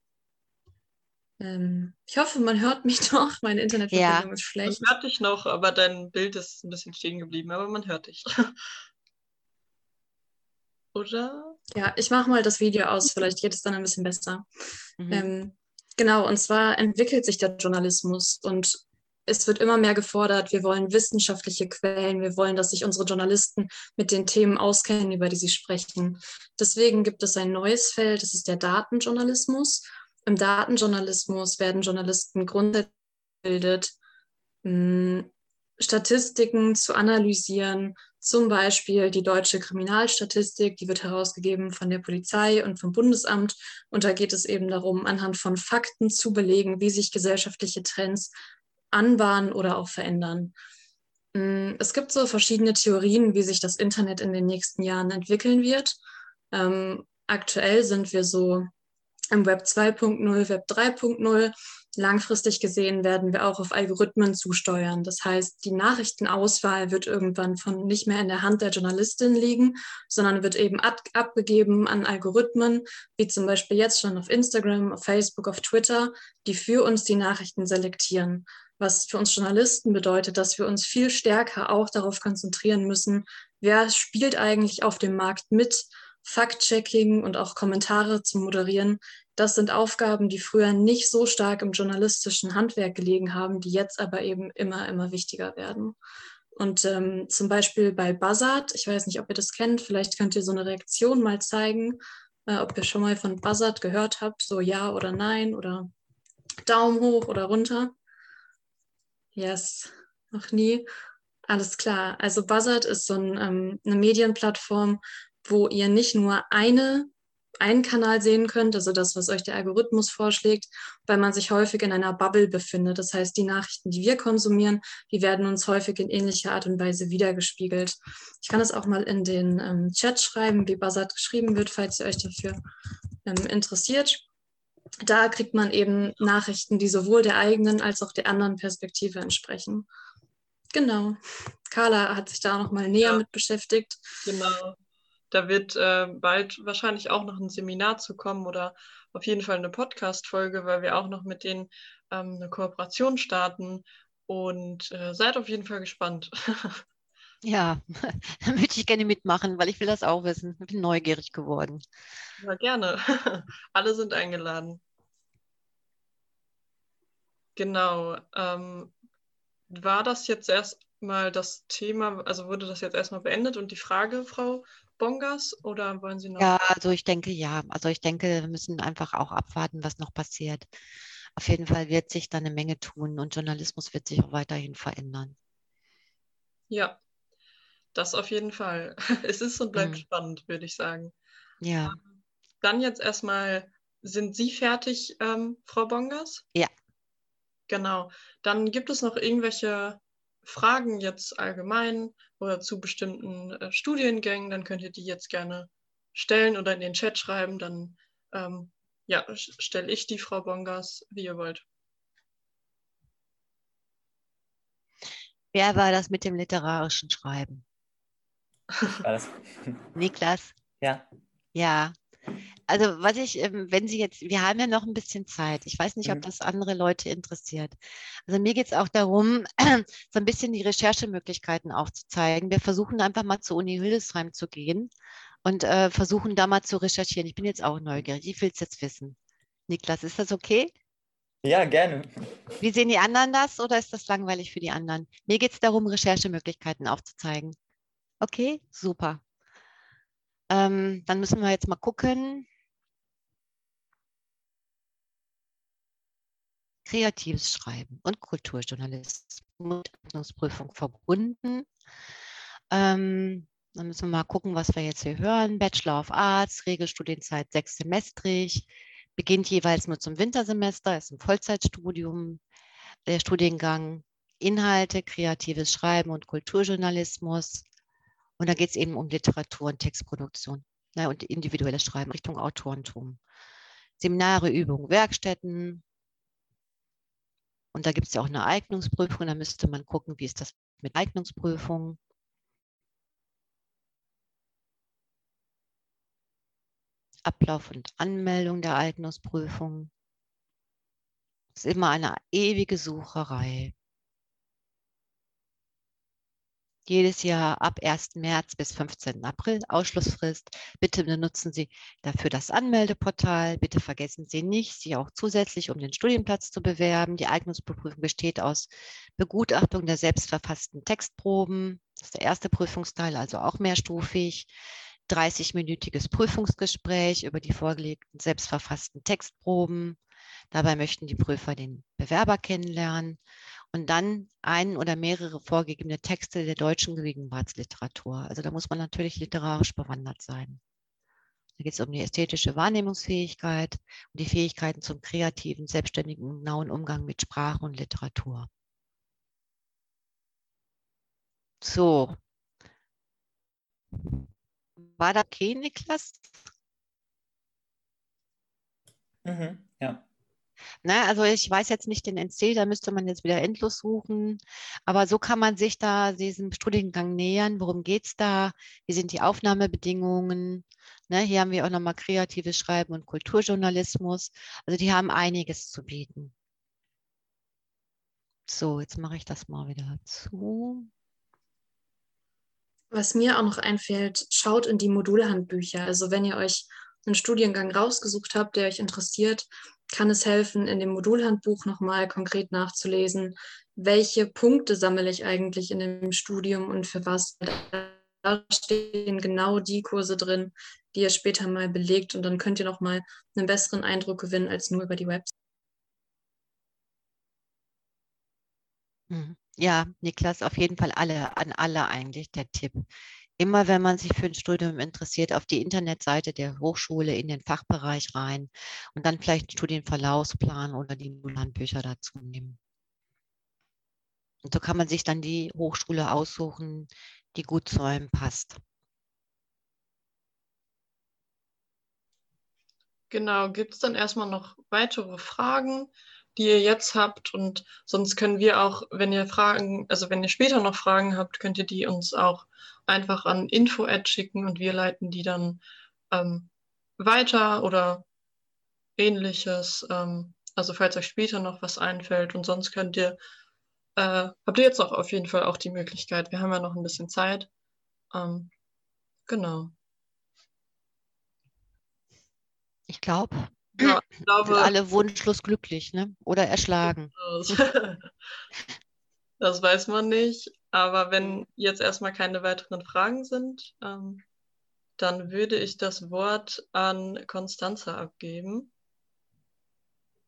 Ähm, ich hoffe, man hört mich (laughs) noch. Meine Internetverbindung ja. ist schlecht. Man hört dich noch, aber dein Bild ist ein bisschen stehen geblieben, aber man hört dich. (laughs) Oder? Ja, ich mache mal das Video aus, vielleicht geht es dann ein bisschen besser. Mhm. Ähm, genau, und zwar entwickelt sich der Journalismus und es wird immer mehr gefordert, wir wollen wissenschaftliche Quellen, wir wollen, dass sich unsere Journalisten mit den Themen auskennen, über die sie sprechen. Deswegen gibt es ein neues Feld, das ist der Datenjournalismus. Im Datenjournalismus werden Journalisten grundsätzlich gebildet, hm, Statistiken zu analysieren, zum Beispiel die deutsche Kriminalstatistik, die wird herausgegeben von der Polizei und vom Bundesamt. Und da geht es eben darum, anhand von Fakten zu belegen, wie sich gesellschaftliche Trends anbahnen oder auch verändern. Mm, es gibt so verschiedene Theorien, wie sich das Internet in den nächsten Jahren entwickeln wird. Ähm, aktuell sind wir so im Web 2.0, Web 3.0 langfristig gesehen werden wir auch auf Algorithmen zusteuern. Das heißt, die Nachrichtenauswahl wird irgendwann von nicht mehr in der Hand der Journalistin liegen, sondern wird eben ab abgegeben an Algorithmen, wie zum Beispiel jetzt schon auf Instagram, auf Facebook, auf Twitter, die für uns die Nachrichten selektieren. Was für uns Journalisten bedeutet, dass wir uns viel stärker auch darauf konzentrieren müssen, wer spielt eigentlich auf dem Markt mit, Fact-Checking und auch Kommentare zu moderieren, das sind Aufgaben, die früher nicht so stark im journalistischen Handwerk gelegen haben, die jetzt aber eben immer, immer wichtiger werden. Und ähm, zum Beispiel bei Buzzard, ich weiß nicht, ob ihr das kennt, vielleicht könnt ihr so eine Reaktion mal zeigen, äh, ob ihr schon mal von Buzzard gehört habt, so ja oder nein oder Daumen hoch oder runter. Yes, noch nie. Alles klar. Also Buzzard ist so ein, ähm, eine Medienplattform, wo ihr nicht nur eine einen Kanal sehen könnt, also das, was euch der Algorithmus vorschlägt, weil man sich häufig in einer Bubble befindet. Das heißt, die Nachrichten, die wir konsumieren, die werden uns häufig in ähnlicher Art und Weise wiedergespiegelt. Ich kann das auch mal in den ähm, Chat schreiben, wie Buzzard geschrieben wird, falls ihr euch dafür ähm, interessiert. Da kriegt man eben Nachrichten, die sowohl der eigenen als auch der anderen Perspektive entsprechen. Genau. Carla hat sich da noch mal näher ja. mit beschäftigt. Genau. Da wird äh, bald wahrscheinlich auch noch ein Seminar zu kommen oder auf jeden Fall eine Podcast-Folge, weil wir auch noch mit denen ähm, eine Kooperation starten. Und äh, seid auf jeden Fall gespannt. (laughs) Ja, (laughs) da möchte ich gerne mitmachen, weil ich will das auch wissen. Ich bin neugierig geworden. Ja, gerne. (laughs) Alle sind eingeladen. Genau. Ähm, war das jetzt erstmal das Thema, also wurde das jetzt erstmal beendet und die Frage, Frau Bongas oder wollen Sie noch? Ja, also ich denke ja. Also ich denke, wir müssen einfach auch abwarten, was noch passiert. Auf jeden Fall wird sich da eine Menge tun und Journalismus wird sich auch weiterhin verändern. Ja, das auf jeden Fall. (laughs) Es ist und bleibt mhm. spannend, würde ich sagen. Ja. Dann jetzt erstmal, sind Sie fertig, ähm, Frau Bongas? Ja. Genau. Dann gibt es noch irgendwelche Fragen jetzt allgemein oder zu bestimmten äh, Studiengängen, dann könnt ihr die jetzt gerne stellen oder in den Chat schreiben. Dann ähm, ja, stelle ich die Frau Bongas, wie ihr wollt. Wer war das mit dem literarischen Schreiben? War das? Niklas? Ja. Ja. Also was ich, ähm, wenn Sie jetzt, wir haben ja noch ein bisschen Zeit. Ich weiß nicht, ob Mhm. das andere Leute interessiert. Also mir geht es auch darum, (clears throat) so ein bisschen die Recherchemöglichkeiten aufzuzeigen. Wir versuchen einfach mal zur Uni Hildesheim zu gehen und äh, versuchen da mal zu recherchieren. Ich bin jetzt auch neugierig. Ich will es jetzt wissen. Niklas, ist das okay? Ja, gerne. Wie sehen die anderen das oder ist das langweilig für die anderen? Mir geht es darum, Recherchemöglichkeiten aufzuzeigen. Okay, super. Ähm, dann müssen wir jetzt mal gucken. Kreatives Schreiben und Kulturjournalismus mit Eignungsprüfung verbunden. Ähm, dann müssen wir mal gucken, was wir jetzt hier hören. Bachelor of Arts, Regelstudienzeit sechssemestrig, beginnt jeweils nur zum Wintersemester, ist ein Vollzeitstudium. Der Studiengang Inhalte, kreatives Schreiben und Kulturjournalismus. Und da geht es eben um Literatur und Textproduktion ne, und individuelles Schreiben Richtung Autorentum. Seminare, Übungen, Werkstätten. Und da gibt es ja auch eine Eignungsprüfung. Da müsste man gucken, wie ist das mit Eignungsprüfungen. Ablauf und Anmeldung der Eignungsprüfung. Es ist immer eine ewige Sucherei. Jedes Jahr ab 1. März bis 15. April Ausschlussfrist. Bitte benutzen Sie dafür das Anmeldeportal. Bitte vergessen Sie nicht, sich auch zusätzlich um den Studienplatz zu bewerben. Die Eignungsprüfung besteht aus Begutachtung der selbstverfassten Textproben. Das ist der erste Prüfungsteil, also auch mehrstufig. 30-minütiges Prüfungsgespräch über die vorgelegten selbstverfassten Textproben. Dabei möchten die Prüfer den Bewerber kennenlernen und dann ein oder mehrere vorgegebene Texte der deutschen Gegenwartsliteratur. Also da muss man natürlich literarisch bewandert sein. Da geht es um die ästhetische Wahrnehmungsfähigkeit und die Fähigkeiten zum kreativen, selbstständigen, genauen Umgang mit Sprache und Literatur. So. War da okay, Niklas? Mhm, ja. Ne, also ich weiß jetzt nicht den NC, da müsste man jetzt wieder endlos suchen. Aber so kann man sich da diesem Studiengang nähern. Worum geht es da? Wie sind die Aufnahmebedingungen? Ne, hier haben wir auch nochmal kreatives Schreiben und Kulturjournalismus. Also die haben einiges zu bieten. So, jetzt mache ich das mal wieder zu. Was mir auch noch einfällt, schaut in die Modulhandbücher. Also wenn ihr euch einen Studiengang rausgesucht habt, der euch interessiert, kann es helfen, in dem Modulhandbuch nochmal konkret nachzulesen, welche Punkte sammle ich eigentlich in dem Studium und für was. Da stehen genau die Kurse drin, die ihr später mal belegt und dann könnt ihr nochmal einen besseren Eindruck gewinnen als nur über die Website. Mhm. Ja, Niklas, auf jeden Fall alle, an alle eigentlich der Tipp. Immer wenn man sich für ein Studium interessiert, auf die Internetseite der Hochschule in den Fachbereich rein und dann vielleicht einen Studienverlaufsplan oder die Handbücher dazu nehmen. Und so kann man sich dann die Hochschule aussuchen, die gut zu einem passt. Genau, gibt es dann erstmal noch weitere Fragen, die ihr jetzt habt? Und sonst können wir auch, wenn ihr Fragen, also wenn ihr später noch Fragen habt, könnt ihr die uns auch einfach an info-ad schicken und wir leiten die dann ähm, weiter oder ähnliches. Ähm, also falls euch später noch was einfällt und sonst könnt ihr, äh, habt ihr jetzt auch auf jeden Fall auch die Möglichkeit. Wir haben ja noch ein bisschen Zeit. Ähm, genau. Ich glaube, Ja, ich glaube, alle wunschlos glücklich ne? oder erschlagen. (laughs) (laughs) Das, weiß man nicht. Aber wenn jetzt erstmal keine weiteren Fragen sind, ähm, dann würde ich das Wort an Constanza abgeben.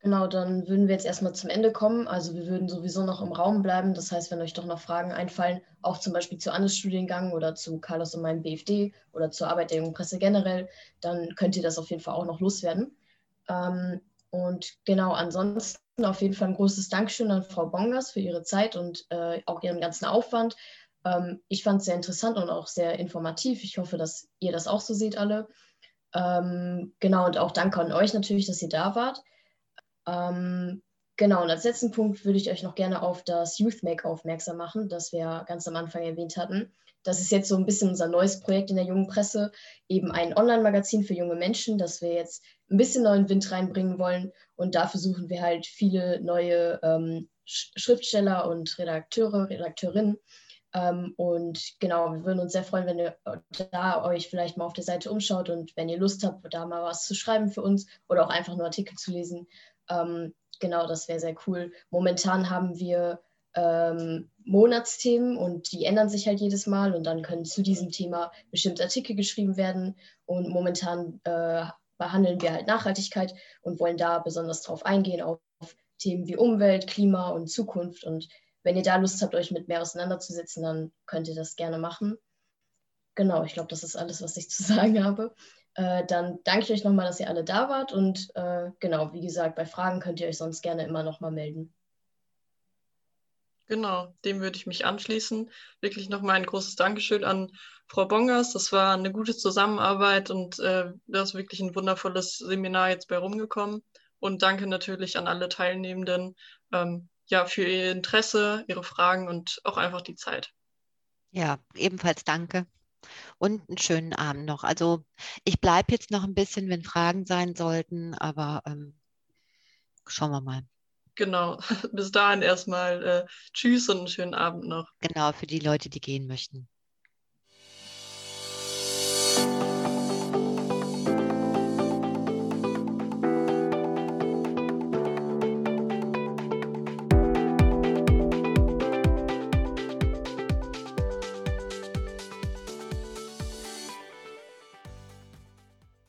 Genau, dann würden wir jetzt erstmal zum Ende kommen. Also wir würden sowieso noch im Raum bleiben. Das heißt, wenn euch doch noch Fragen einfallen, auch zum Beispiel zu Annes Studiengang oder zu Carlos und meinem BFD oder zur Arbeit der jungen Presse generell, dann könnt ihr das auf jeden Fall auch noch loswerden. Ähm, und genau, ansonsten auf jeden Fall ein großes Dankeschön an Frau Bongas für ihre Zeit und äh, auch ihren ganzen Aufwand. Ähm, ich fand es sehr interessant und auch sehr informativ. Ich hoffe, dass ihr das auch so seht alle. Ähm, genau, und auch danke an euch natürlich, dass ihr da wart. Ähm, genau, und als letzten Punkt würde ich euch noch gerne auf das Youth Make aufmerksam machen, das wir ganz am Anfang erwähnt hatten. Das ist jetzt so ein bisschen unser neues Projekt in der jungen Presse, eben ein Online-Magazin für junge Menschen, das wir jetzt ein bisschen neuen Wind reinbringen wollen. Und da versuchen wir halt viele neue ähm, Schriftsteller und Redakteure, Redakteurinnen. Ähm, und genau, wir würden uns sehr freuen, wenn ihr da euch vielleicht mal auf der Seite umschaut und wenn ihr Lust habt, da mal was zu schreiben für uns oder auch einfach nur Artikel zu lesen. Ähm, genau, das wäre sehr cool. Momentan haben wir ähm, Monatsthemen und die ändern sich halt jedes Mal und dann können zu diesem Thema bestimmte Artikel geschrieben werden und momentan äh, behandeln wir halt Nachhaltigkeit und wollen da besonders drauf eingehen, auf Themen wie Umwelt, Klima und Zukunft und wenn ihr da Lust habt, euch mit mehr auseinanderzusetzen, dann könnt ihr das gerne machen. Genau, ich glaube, das ist alles, was ich zu (laughs) sagen habe. Äh, dann danke ich euch nochmal, dass ihr alle da wart und äh, genau, wie gesagt, bei Fragen könnt ihr euch sonst gerne immer nochmal melden. Genau, dem würde ich mich anschließen. Wirklich nochmal ein großes Dankeschön an Frau Bongers. Das war eine gute Zusammenarbeit und äh, da ist wirklich ein wundervolles Seminar jetzt bei rumgekommen. Und danke natürlich an alle Teilnehmenden ähm, ja, für ihr Interesse, ihre Fragen und auch einfach die Zeit. Ja, ebenfalls danke und einen schönen Abend noch. Also ich bleibe jetzt noch ein bisschen, wenn Fragen sein sollten, aber ähm, schauen wir mal. Genau, (laughs) bis dahin erstmal äh, Tschüss und einen schönen Abend noch. Genau, für die Leute, die gehen möchten.